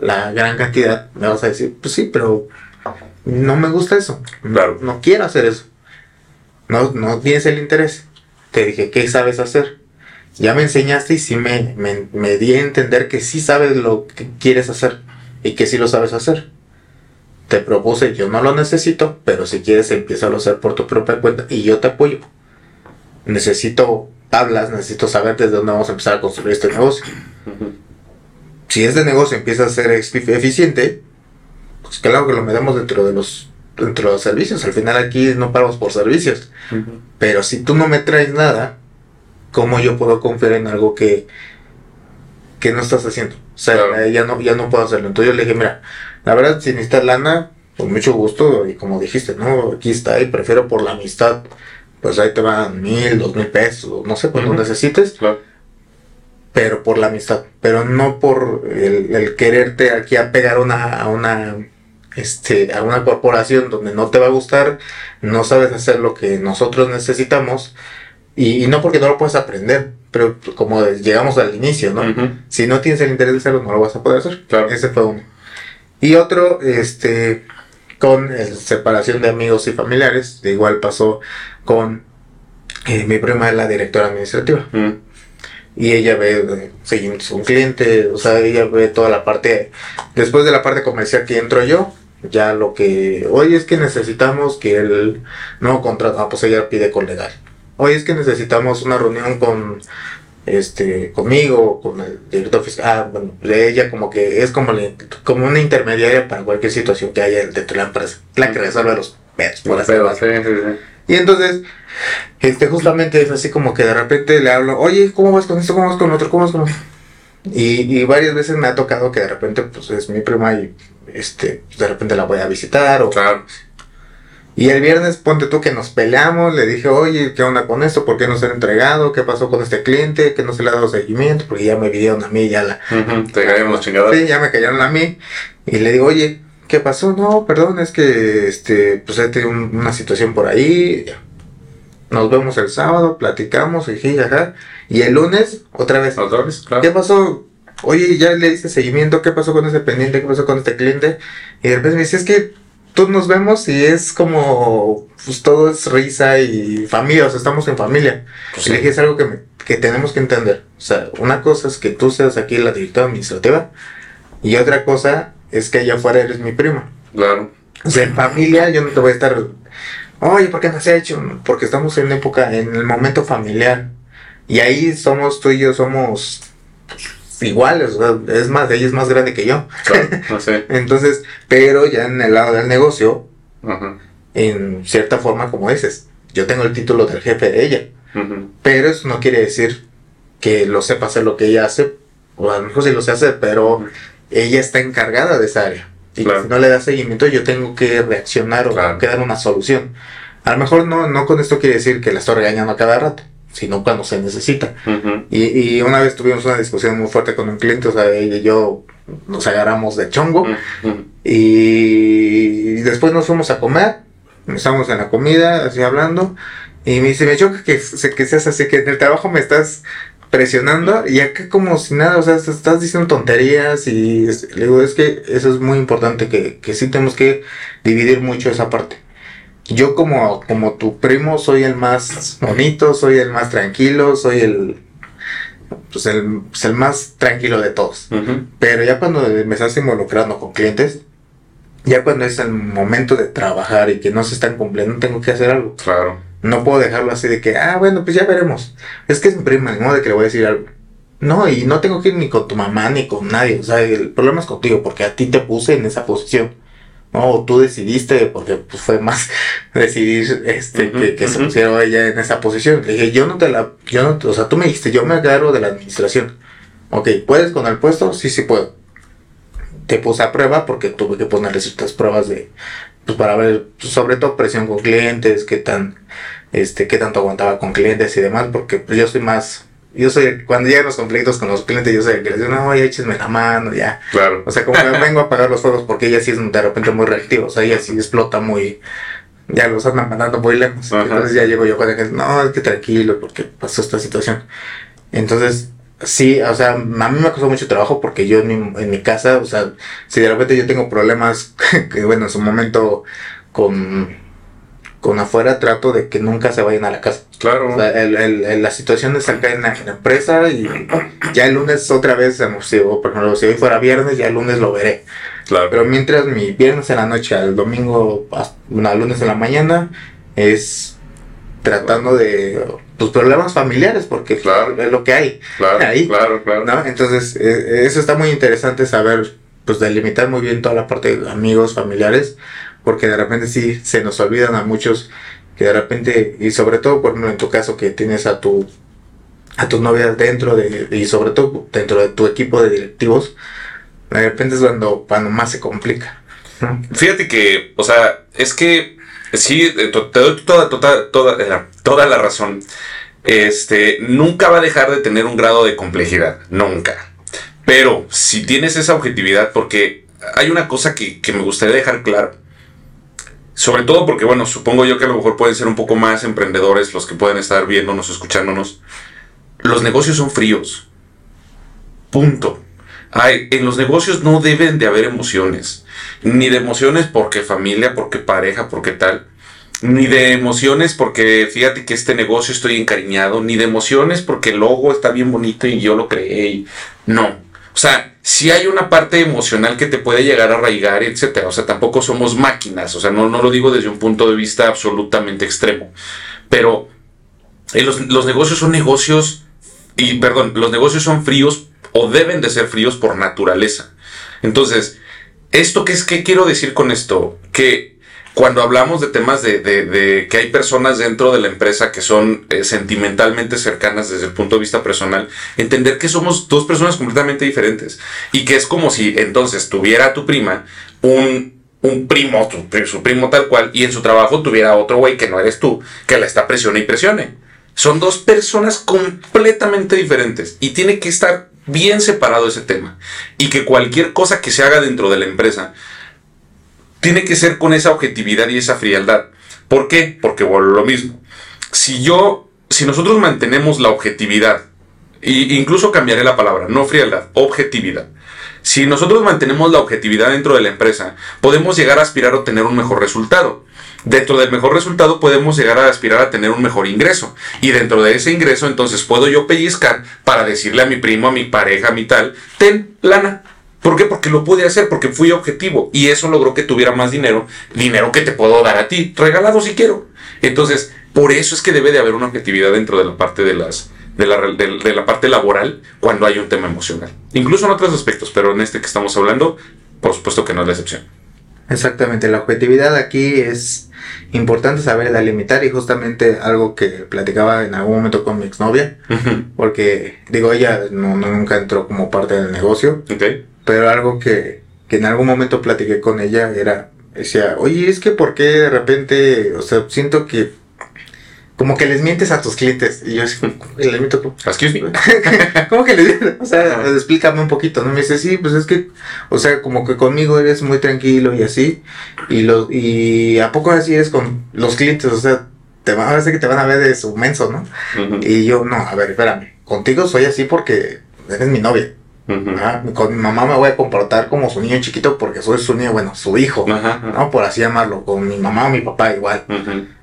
la gran cantidad, me vas a decir, pues sí, pero no me gusta eso. Claro. No quiero hacer eso. No, no tienes el interés. Te dije, ¿qué sabes hacer? Ya me enseñaste y sí me, me, di a entender que sí sabes lo que quieres hacer. y que sí lo sabes hacer. Te propuse, yo no lo necesito, pero si quieres empieza a hacer por tu propia cuenta y yo te apoyo. Necesito tablas, necesito saber desde dónde vamos a empezar a construir este negocio. Si este negocio empieza a ser eficiente, pues claro que lo metemos dentro de los dentro de los servicios. Al final aquí no pagamos por servicios. Pero si tú no me traes nada, ¿cómo yo puedo confiar en algo que, que no estás haciendo? O sea, ya, no, ya no puedo hacerlo. Entonces yo le dije, mira, la verdad, si necesitas lana, con mucho gusto, y como dijiste, no, aquí está, y prefiero por la amistad, pues ahí te van mil, dos mil pesos, no sé, cuando necesites. Pero por la amistad, pero no por el, quererte aquí a pegar una, a una este, a una corporación donde no te va a gustar, no sabes hacer lo que nosotros necesitamos, y, no porque no lo puedes aprender, pero como llegamos al inicio, ¿no? Si no tienes el interés de hacerlo, no lo vas a poder hacer. Claro. Ese fue uno. Y otro, este, con separación de amigos y familiares, de igual pasó con eh, mi prima, la directora administrativa. Y ella ve eh, un cliente, o sea, ella ve toda la parte, después de la parte comercial que entro yo, ya lo que, hoy es que necesitamos que el nuevo contrato, ah, pues ella pide con legal. Hoy es que necesitamos una reunión con este conmigo, con el director fiscal, ah, bueno, ella como que es como, como una intermediaria para cualquier situación que haya dentro de la empresa, la que resuelve los pedos, por así Y entonces, este justamente es así como que de repente le hablo, oye, ¿cómo vas con esto? ¿Cómo vas con otro? ¿Cómo vas con otro? Y, y varias veces me ha tocado que de repente pues es mi prima y este pues, de repente la voy a visitar o claro. Y el viernes, ponte tú que nos peleamos, le dije, oye, ¿qué onda con esto? ¿Por qué no se ha entregado? ¿Qué pasó con este cliente? ¿Que no se le ha dado seguimiento? Porque ya me pidieron a mí, ya la... te cayeron los chingados. Sí, ya me cayeron a mí. Y le digo, oye, ¿qué pasó? No, perdón, es que, este, pues he tenido una situación por ahí. Nos vemos el sábado, platicamos, y ajá. Y el lunes, otra vez. Otra vez, claro. ¿Qué pasó? Oye, ya le diste seguimiento, ¿qué pasó con ese pendiente? ¿Qué pasó con este cliente? Y de repente me dice, es que tú nos vemos y es como, pues todo es risa y familia, o sea, estamos en familia. Pues y le dije, es algo que, que tenemos que entender. O sea, una cosa es que tú seas aquí la directora administrativa y otra cosa es que allá afuera eres mi prima. Claro. O sea, en familia yo no te voy a estar, oye, ¿por qué no se ha hecho? Porque estamos en época, en el momento familiar. Y ahí somos, tú y yo somos iguales, es más, ella es más grande que yo. no sé. Entonces, pero ya en el lado del negocio, en cierta forma, como dices, yo tengo el título del jefe de ella, pero eso no quiere decir que lo sepa hacer lo que ella hace, o a lo mejor sí lo sé hacer, pero ella está encargada de esa área. Y si no le da seguimiento, yo tengo que reaccionar o que dar una solución. A lo mejor no, no con esto quiere decir que la estoy regañando a cada rato sino cuando se necesita. y, y, una vez tuvimos una discusión muy fuerte con un cliente, o sea, ella y yo nos agarramos de chongo y, después nos fuimos a comer, estamos en la comida, así hablando, y me dice, me choca que, que seas así, que en el trabajo me estás presionando y acá como si nada, o sea, estás diciendo tonterías y le digo, es que eso es muy importante, que, que sí tenemos que dividir mucho esa parte yo como, como tu primo soy el más bonito, soy el más tranquilo, soy el pues el, pues el más tranquilo de todos. Pero ya cuando me estás involucrando con clientes, ya cuando es el momento de trabajar y que no se están cumpliendo, tengo que hacer algo. Claro. No puedo dejarlo así de que, ah, bueno, pues ya veremos. Es que es mi prima, ni modo de que le voy a decir algo. No, y no tengo que ir ni con tu mamá ni con nadie. O sea, el problema es contigo porque a ti te puse en esa posición. No, tú decidiste, porque pues, fue más decidir este, que, se pusiera ella en esa posición. Le dije, yo no te la, yo no, o sea, tú me dijiste, yo me agarro de la administración. Ok, ¿puedes con el puesto? Sí, sí puedo. Te puse a prueba porque tuve que ponerle ciertas pruebas de, pues para ver, pues, sobre todo presión con clientes, qué tan, este, qué tanto aguantaba con clientes y demás, porque pues yo soy más, yo soy, cuando llegan los conflictos con los clientes, yo soy el que les digo, no, ya échenme la mano, ya. Claro. O sea, como vengo a apagar los fuegos porque ella sí es de repente muy reactiva, o sea, ella sí explota muy, ya los andan mandando muy lejos. Entonces ya llego yo con el no, es que tranquilo, porque pasó esta situación. Entonces, sí, o sea, a mí me costó mucho trabajo porque yo en mi, en mi casa, o sea, si de repente yo tengo problemas, que bueno, en su momento con con afuera trato de que nunca se vayan a la casa. Claro. O sea, el, el, la situación es acá en la, en la, empresa y ya el lunes otra vez, si, por ejemplo, si hoy fuera viernes, ya el lunes lo veré. Claro. Pero mientras mi viernes en la noche al domingo, al lunes en la mañana, es tratando de tus problemas familiares, porque claro. es lo que hay. Claro, ahí, claro, claro. ¿no? Entonces, eh, eso está muy interesante saber, pues delimitar muy bien toda la parte de amigos, familiares, porque de repente sí se nos olvidan a muchos que de repente, y sobre todo, por ejemplo, en tu caso que tienes a tu a tus novias dentro de, y sobre todo dentro de tu equipo de directivos, de repente es cuando, cuando más se complica. Fíjate que, o sea, es que sí, te doy toda, toda, toda, toda la razón. Este, nunca va a dejar de tener un grado de complejidad, nunca. Pero si tienes esa objetividad, porque hay una cosa que, que me gustaría dejar claro. Sobre todo porque, bueno, supongo yo que a lo mejor pueden ser un poco más emprendedores los que pueden estar viéndonos, escuchándonos. Los negocios son fríos. Punto. Ay, en los negocios no deben de haber emociones. Ni de emociones porque familia, porque pareja, porque tal. Ni de emociones porque fíjate que este negocio estoy encariñado. Ni de emociones porque el logo está bien bonito y yo lo creé. No. O sea, si hay una parte emocional que te puede llegar a arraigar, etcétera. O sea, tampoco somos máquinas. O sea, no, no lo digo desde un punto de vista absolutamente extremo. Pero eh, los, los negocios son negocios. Y perdón, los negocios son fríos o deben de ser fríos por naturaleza. Entonces, ¿esto qué es? ¿Qué quiero decir con esto? Que cuando hablamos de temas de, de, de que hay personas dentro de la empresa que son eh, sentimentalmente cercanas desde el punto de vista personal, entender que somos dos personas completamente diferentes y que es como si entonces tuviera tu prima un, un primo, su primo tal cual, y en su trabajo tuviera otro güey que no eres tú, que la está presione y presione. Son dos personas completamente diferentes y tiene que estar bien separado ese tema. Y que cualquier cosa que se haga dentro de la empresa tiene que ser con esa objetividad y esa frialdad. ¿Por qué? Porque vuelvo lo mismo. Si yo, si nosotros mantenemos la objetividad, e incluso cambiaré la palabra, no frialdad, objetividad. Si nosotros mantenemos la objetividad dentro de la empresa, podemos llegar a aspirar a obtener un mejor resultado. Dentro del mejor resultado podemos llegar a aspirar a tener un mejor ingreso. Y dentro de ese ingreso entonces puedo yo pellizcar para decirle a mi primo, a mi pareja, a mi tal, ten lana. ¿Por qué? Porque lo pude hacer, porque fui objetivo. Y eso logró que tuviera más dinero, dinero que te puedo dar a ti, regalado si quiero. Entonces, por eso es que debe de haber una objetividad dentro de la parte de las, de la, de, de la parte laboral cuando hay un tema emocional. Incluso en otros aspectos, pero en este que estamos hablando, por supuesto que no es la excepción. Exactamente, la objetividad aquí es importante saber delimitar y justamente algo que platicaba en algún momento con mi exnovia, uh -huh. porque digo, ella no, no, nunca entró como parte del negocio, okay. pero algo que, que en algún momento platiqué con ella era, decía, oye, es que por qué de repente, o sea, siento que como que les mientes a tus clientes. Y yo así, le miento. Excuse me. ¿Cómo que les mientes? O sea, explícame un poquito, ¿no? Me dice, sí, pues es que, o sea, como que conmigo eres muy tranquilo y así. Y lo, y a poco así eres con los clientes, o sea, te van a ver que te van a ver de su menso, ¿no? Uh -huh. Y yo, no, a ver, espérame. Contigo soy así porque eres mi novia. Uh -huh. ¿Ah? Con mi mamá me voy a comportar como su niño chiquito porque soy su niño, bueno, su hijo, uh -huh. ¿no? Por así llamarlo. Con mi mamá o mi papá igual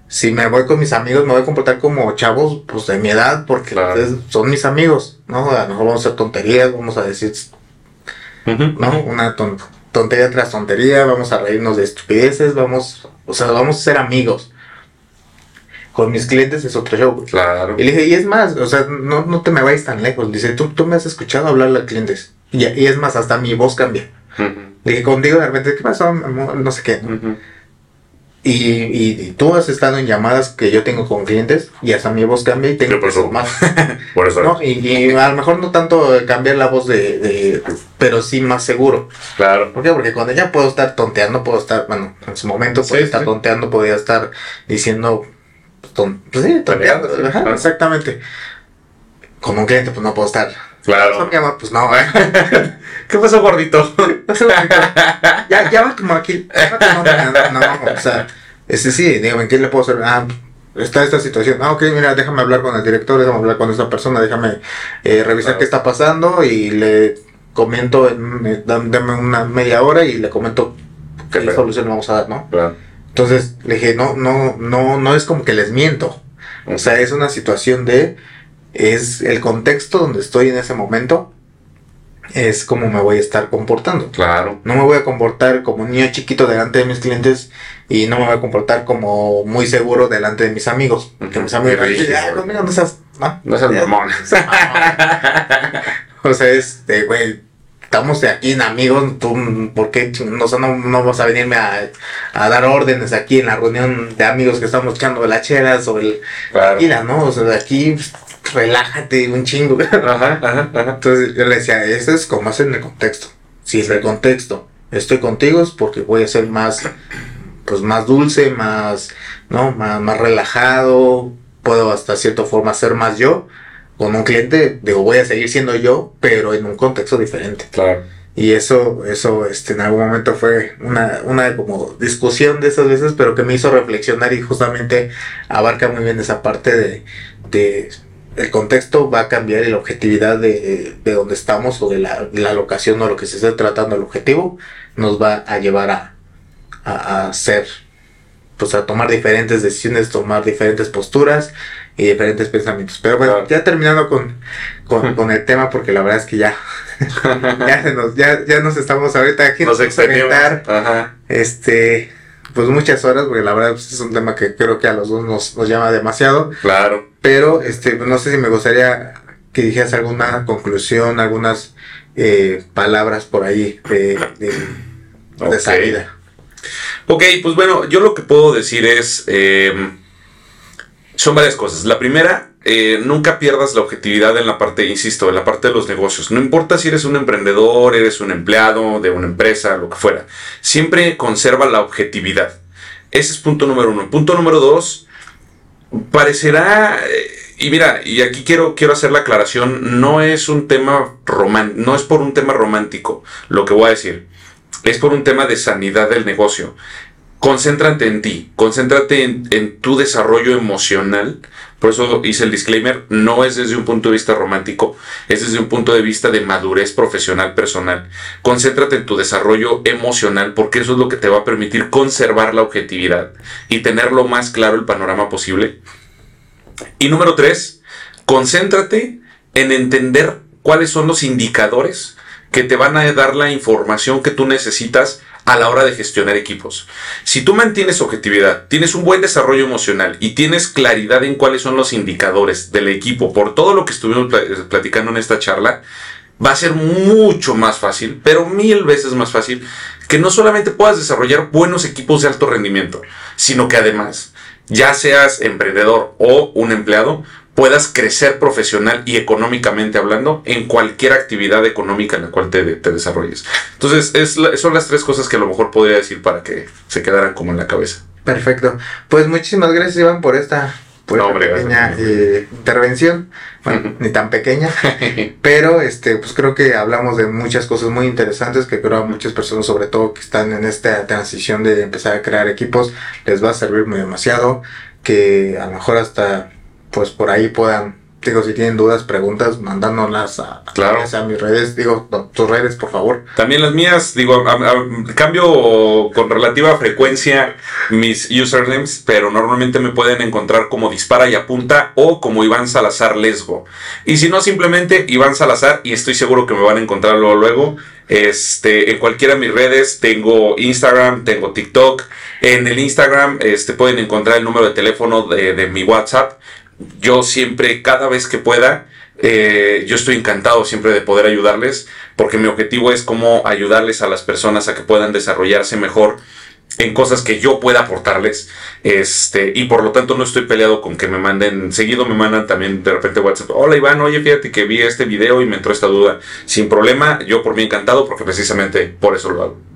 si me voy con mis amigos, me voy a comportar como chavos, pues de mi edad, porque claro. pues, son mis amigos, ¿no? A lo mejor vamos a hacer tonterías, vamos a decir, uh -huh. ¿no? Una ton tontería tras tontería, vamos a reírnos de estupideces, vamos, o sea, vamos a ser amigos. Con mis clientes es otro show. Claro. Y le dije, y es más, o sea, no, no te me vayas tan lejos. Dice, tú, tú me has escuchado hablarle a clientes. Y, y es más, hasta mi voz cambia. Uh -huh. Le dije, contigo de repente, ¿qué pasó? No sé qué. Uh -huh. Y, y, y, tú has estado en llamadas que yo tengo con clientes y hasta mi voz cambia y tengo eso? más. por eso. ¿no? Y, y, a lo mejor no tanto cambiar la voz de, de, pero sí más seguro. Claro. ¿Por qué? Porque cuando ya puedo estar tonteando, puedo estar, bueno, en su momento sí, estar sí. tonteando, podía estar diciendo, ton, pues sí, tonteando. Sí, Ajá, exactamente. Con un cliente, pues no puedo estar. Claro. Llama, pues no, ¿eh? ¿Qué pasó, gordito? ya, ya como aquí. No, no, no, o sea, este sí, dígame, ¿qué le puedo hacer? Ah, está esta situación. Ah, ok, mira, déjame hablar con el director, déjame hablar con esta persona, déjame eh, revisar claro. qué está pasando y le comento, en, dame una media hora y le comento qué solución le vamos a dar, ¿no? Claro. Entonces le dije, no, no, no, no es como que les miento. O sea, es una situación de, es el contexto donde estoy en ese momento, es como me voy a estar comportando. Claro. No me voy a comportar como un niño chiquito delante de mis clientes y no me voy a comportar como muy seguro delante de mis amigos. Porque mis amigos rígido, "Ay, conmigo no seas, ¿no? No seas mamón. o sea, es de, güey, estamos de aquí en amigos, tú, ¿por qué ching- o sea, no, no vas a venirme a, a dar órdenes aquí en la reunión de amigos que estamos echando las chelas o el... Claro. Tranquila, ¿no? O sea, aquí, pues, relájate un chingo. Ajá, ajá, ajá. Entonces yo le decía, eso es como es en el contexto. Si en el contexto estoy contigo es porque voy a ser más, pues más dulce, más, ¿no? Más, más relajado, puedo hasta cierta forma ser más yo. Con un cliente, digo, voy a seguir siendo yo, pero en un contexto diferente. Claro. Y eso, eso, este, en algún momento fue una, una como discusión de esas veces, pero que me hizo reflexionar y justamente abarca muy bien esa parte de, de el contexto va a cambiar y la objetividad de, de donde estamos o de la, la locación o lo que se esté tratando el objetivo nos va a llevar a, a, a hacer, pues a tomar diferentes decisiones, tomar diferentes posturas y diferentes pensamientos. Pero bueno, Claro. ya terminando con, con, con el tema, porque la verdad es que ya, ya, se nos, ya, ya nos estamos ahorita aquí Nos Ajá. este, pues muchas horas, porque la verdad pues, es un tema que creo que a los dos nos, nos llama demasiado. Claro. Pero este, no sé si me gustaría que dijeras alguna conclusión, algunas eh, palabras por ahí de, de, de Ok. salida. Ok, pues bueno, yo lo que puedo decir es, eh, son varias cosas. La primera, eh, nunca pierdas la objetividad en la parte, insisto, en la parte de los negocios. No importa si eres un emprendedor, eres un empleado de una empresa, lo que fuera. Siempre conserva la objetividad. Ese es punto número uno. Punto número dos, parecerá... eh, y mira, y aquí quiero, quiero hacer la aclaración, no es un tema román, no es por un tema romántico lo que voy a decir, es por un tema de sanidad del negocio. Concéntrate en ti, concéntrate en, en tu desarrollo emocional. Por eso hice el disclaimer, no es desde un punto de vista romántico, es desde un punto de vista de madurez profesional personal. Concéntrate en tu desarrollo emocional porque eso es lo que te va a permitir conservar la objetividad y tener lo más claro el panorama posible. Y número tres, concéntrate en entender cuáles son los indicadores que te van a dar la información que tú necesitas a la hora de gestionar equipos. Si tú mantienes objetividad, tienes un buen desarrollo emocional y tienes claridad en cuáles son los indicadores del equipo por todo lo que estuvimos pla- platicando en esta charla, va a ser mucho más fácil, pero mil veces más fácil, que no solamente puedas desarrollar buenos equipos de alto rendimiento, sino que además, ya seas emprendedor o un empleado, puedas crecer profesional y económicamente hablando en cualquier actividad económica en la cual te, te desarrolles. Entonces, es la- son las tres cosas que a lo mejor podría decir para que se quedaran como en la cabeza. Perfecto. Pues muchísimas gracias, Iván, por esta, por No, esta hombre, pequeña eh, intervención. Bueno, ni tan pequeña. Pero este, pues creo que hablamos de muchas cosas muy interesantes que creo a muchas personas, sobre todo que están en esta transición de empezar a crear equipos, les va a servir muy demasiado. Que a lo mejor hasta pues por ahí puedan, digo, si tienen dudas, preguntas, mandándolas a, Claro. a mis redes, digo, no, tus redes, por favor. También las mías, digo, a- a- cambio con relativa frecuencia mis usernames, pero normalmente me pueden encontrar como Dispara y Apunta o como Iván Salazar Lesgo. Y si no, simplemente Iván Salazar y estoy seguro que me van a encontrar luego. luego. Este, en cualquiera de mis redes tengo Instagram, tengo TikTok. En el Instagram este, pueden encontrar el número de teléfono de, de mi WhatsApp. Yo siempre, cada vez que pueda, eh, yo estoy encantado siempre de poder ayudarles, porque mi objetivo es cómo ayudarles a las personas a que puedan desarrollarse mejor en cosas que yo pueda aportarles. Este, y por lo tanto no estoy peleado con que me manden, seguido me mandan también de repente WhatsApp, hola Iván, oye, fíjate que vi este video y me entró esta duda. Sin problema, yo por mí encantado, porque precisamente por eso lo hago.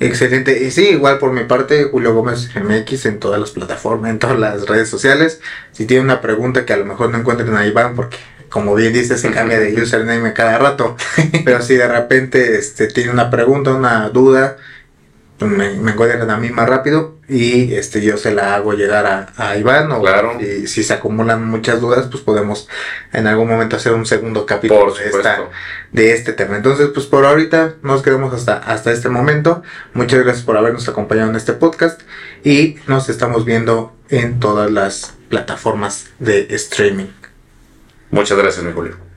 Excelente. Y sí, igual por mi parte, Julio Gómez MX en todas las plataformas, en todas las redes sociales. Si tienen una pregunta que a lo mejor no encuentren a Iván, porque como bien dice, se cambia de username cada rato. Pero si de repente este, tiene una pregunta, una duda, pues, me, me encuentren a mí más rápido y este yo se la hago llegar a, a Iván o Claro. si, si se acumulan muchas dudas pues podemos en algún momento hacer un segundo capítulo Por de, supuesto. esta, de este tema entonces pues por ahorita nos quedamos hasta, hasta este momento muchas gracias por habernos acompañado en este podcast y nos estamos viendo en todas las plataformas de streaming Muchas gracias, mi Julio.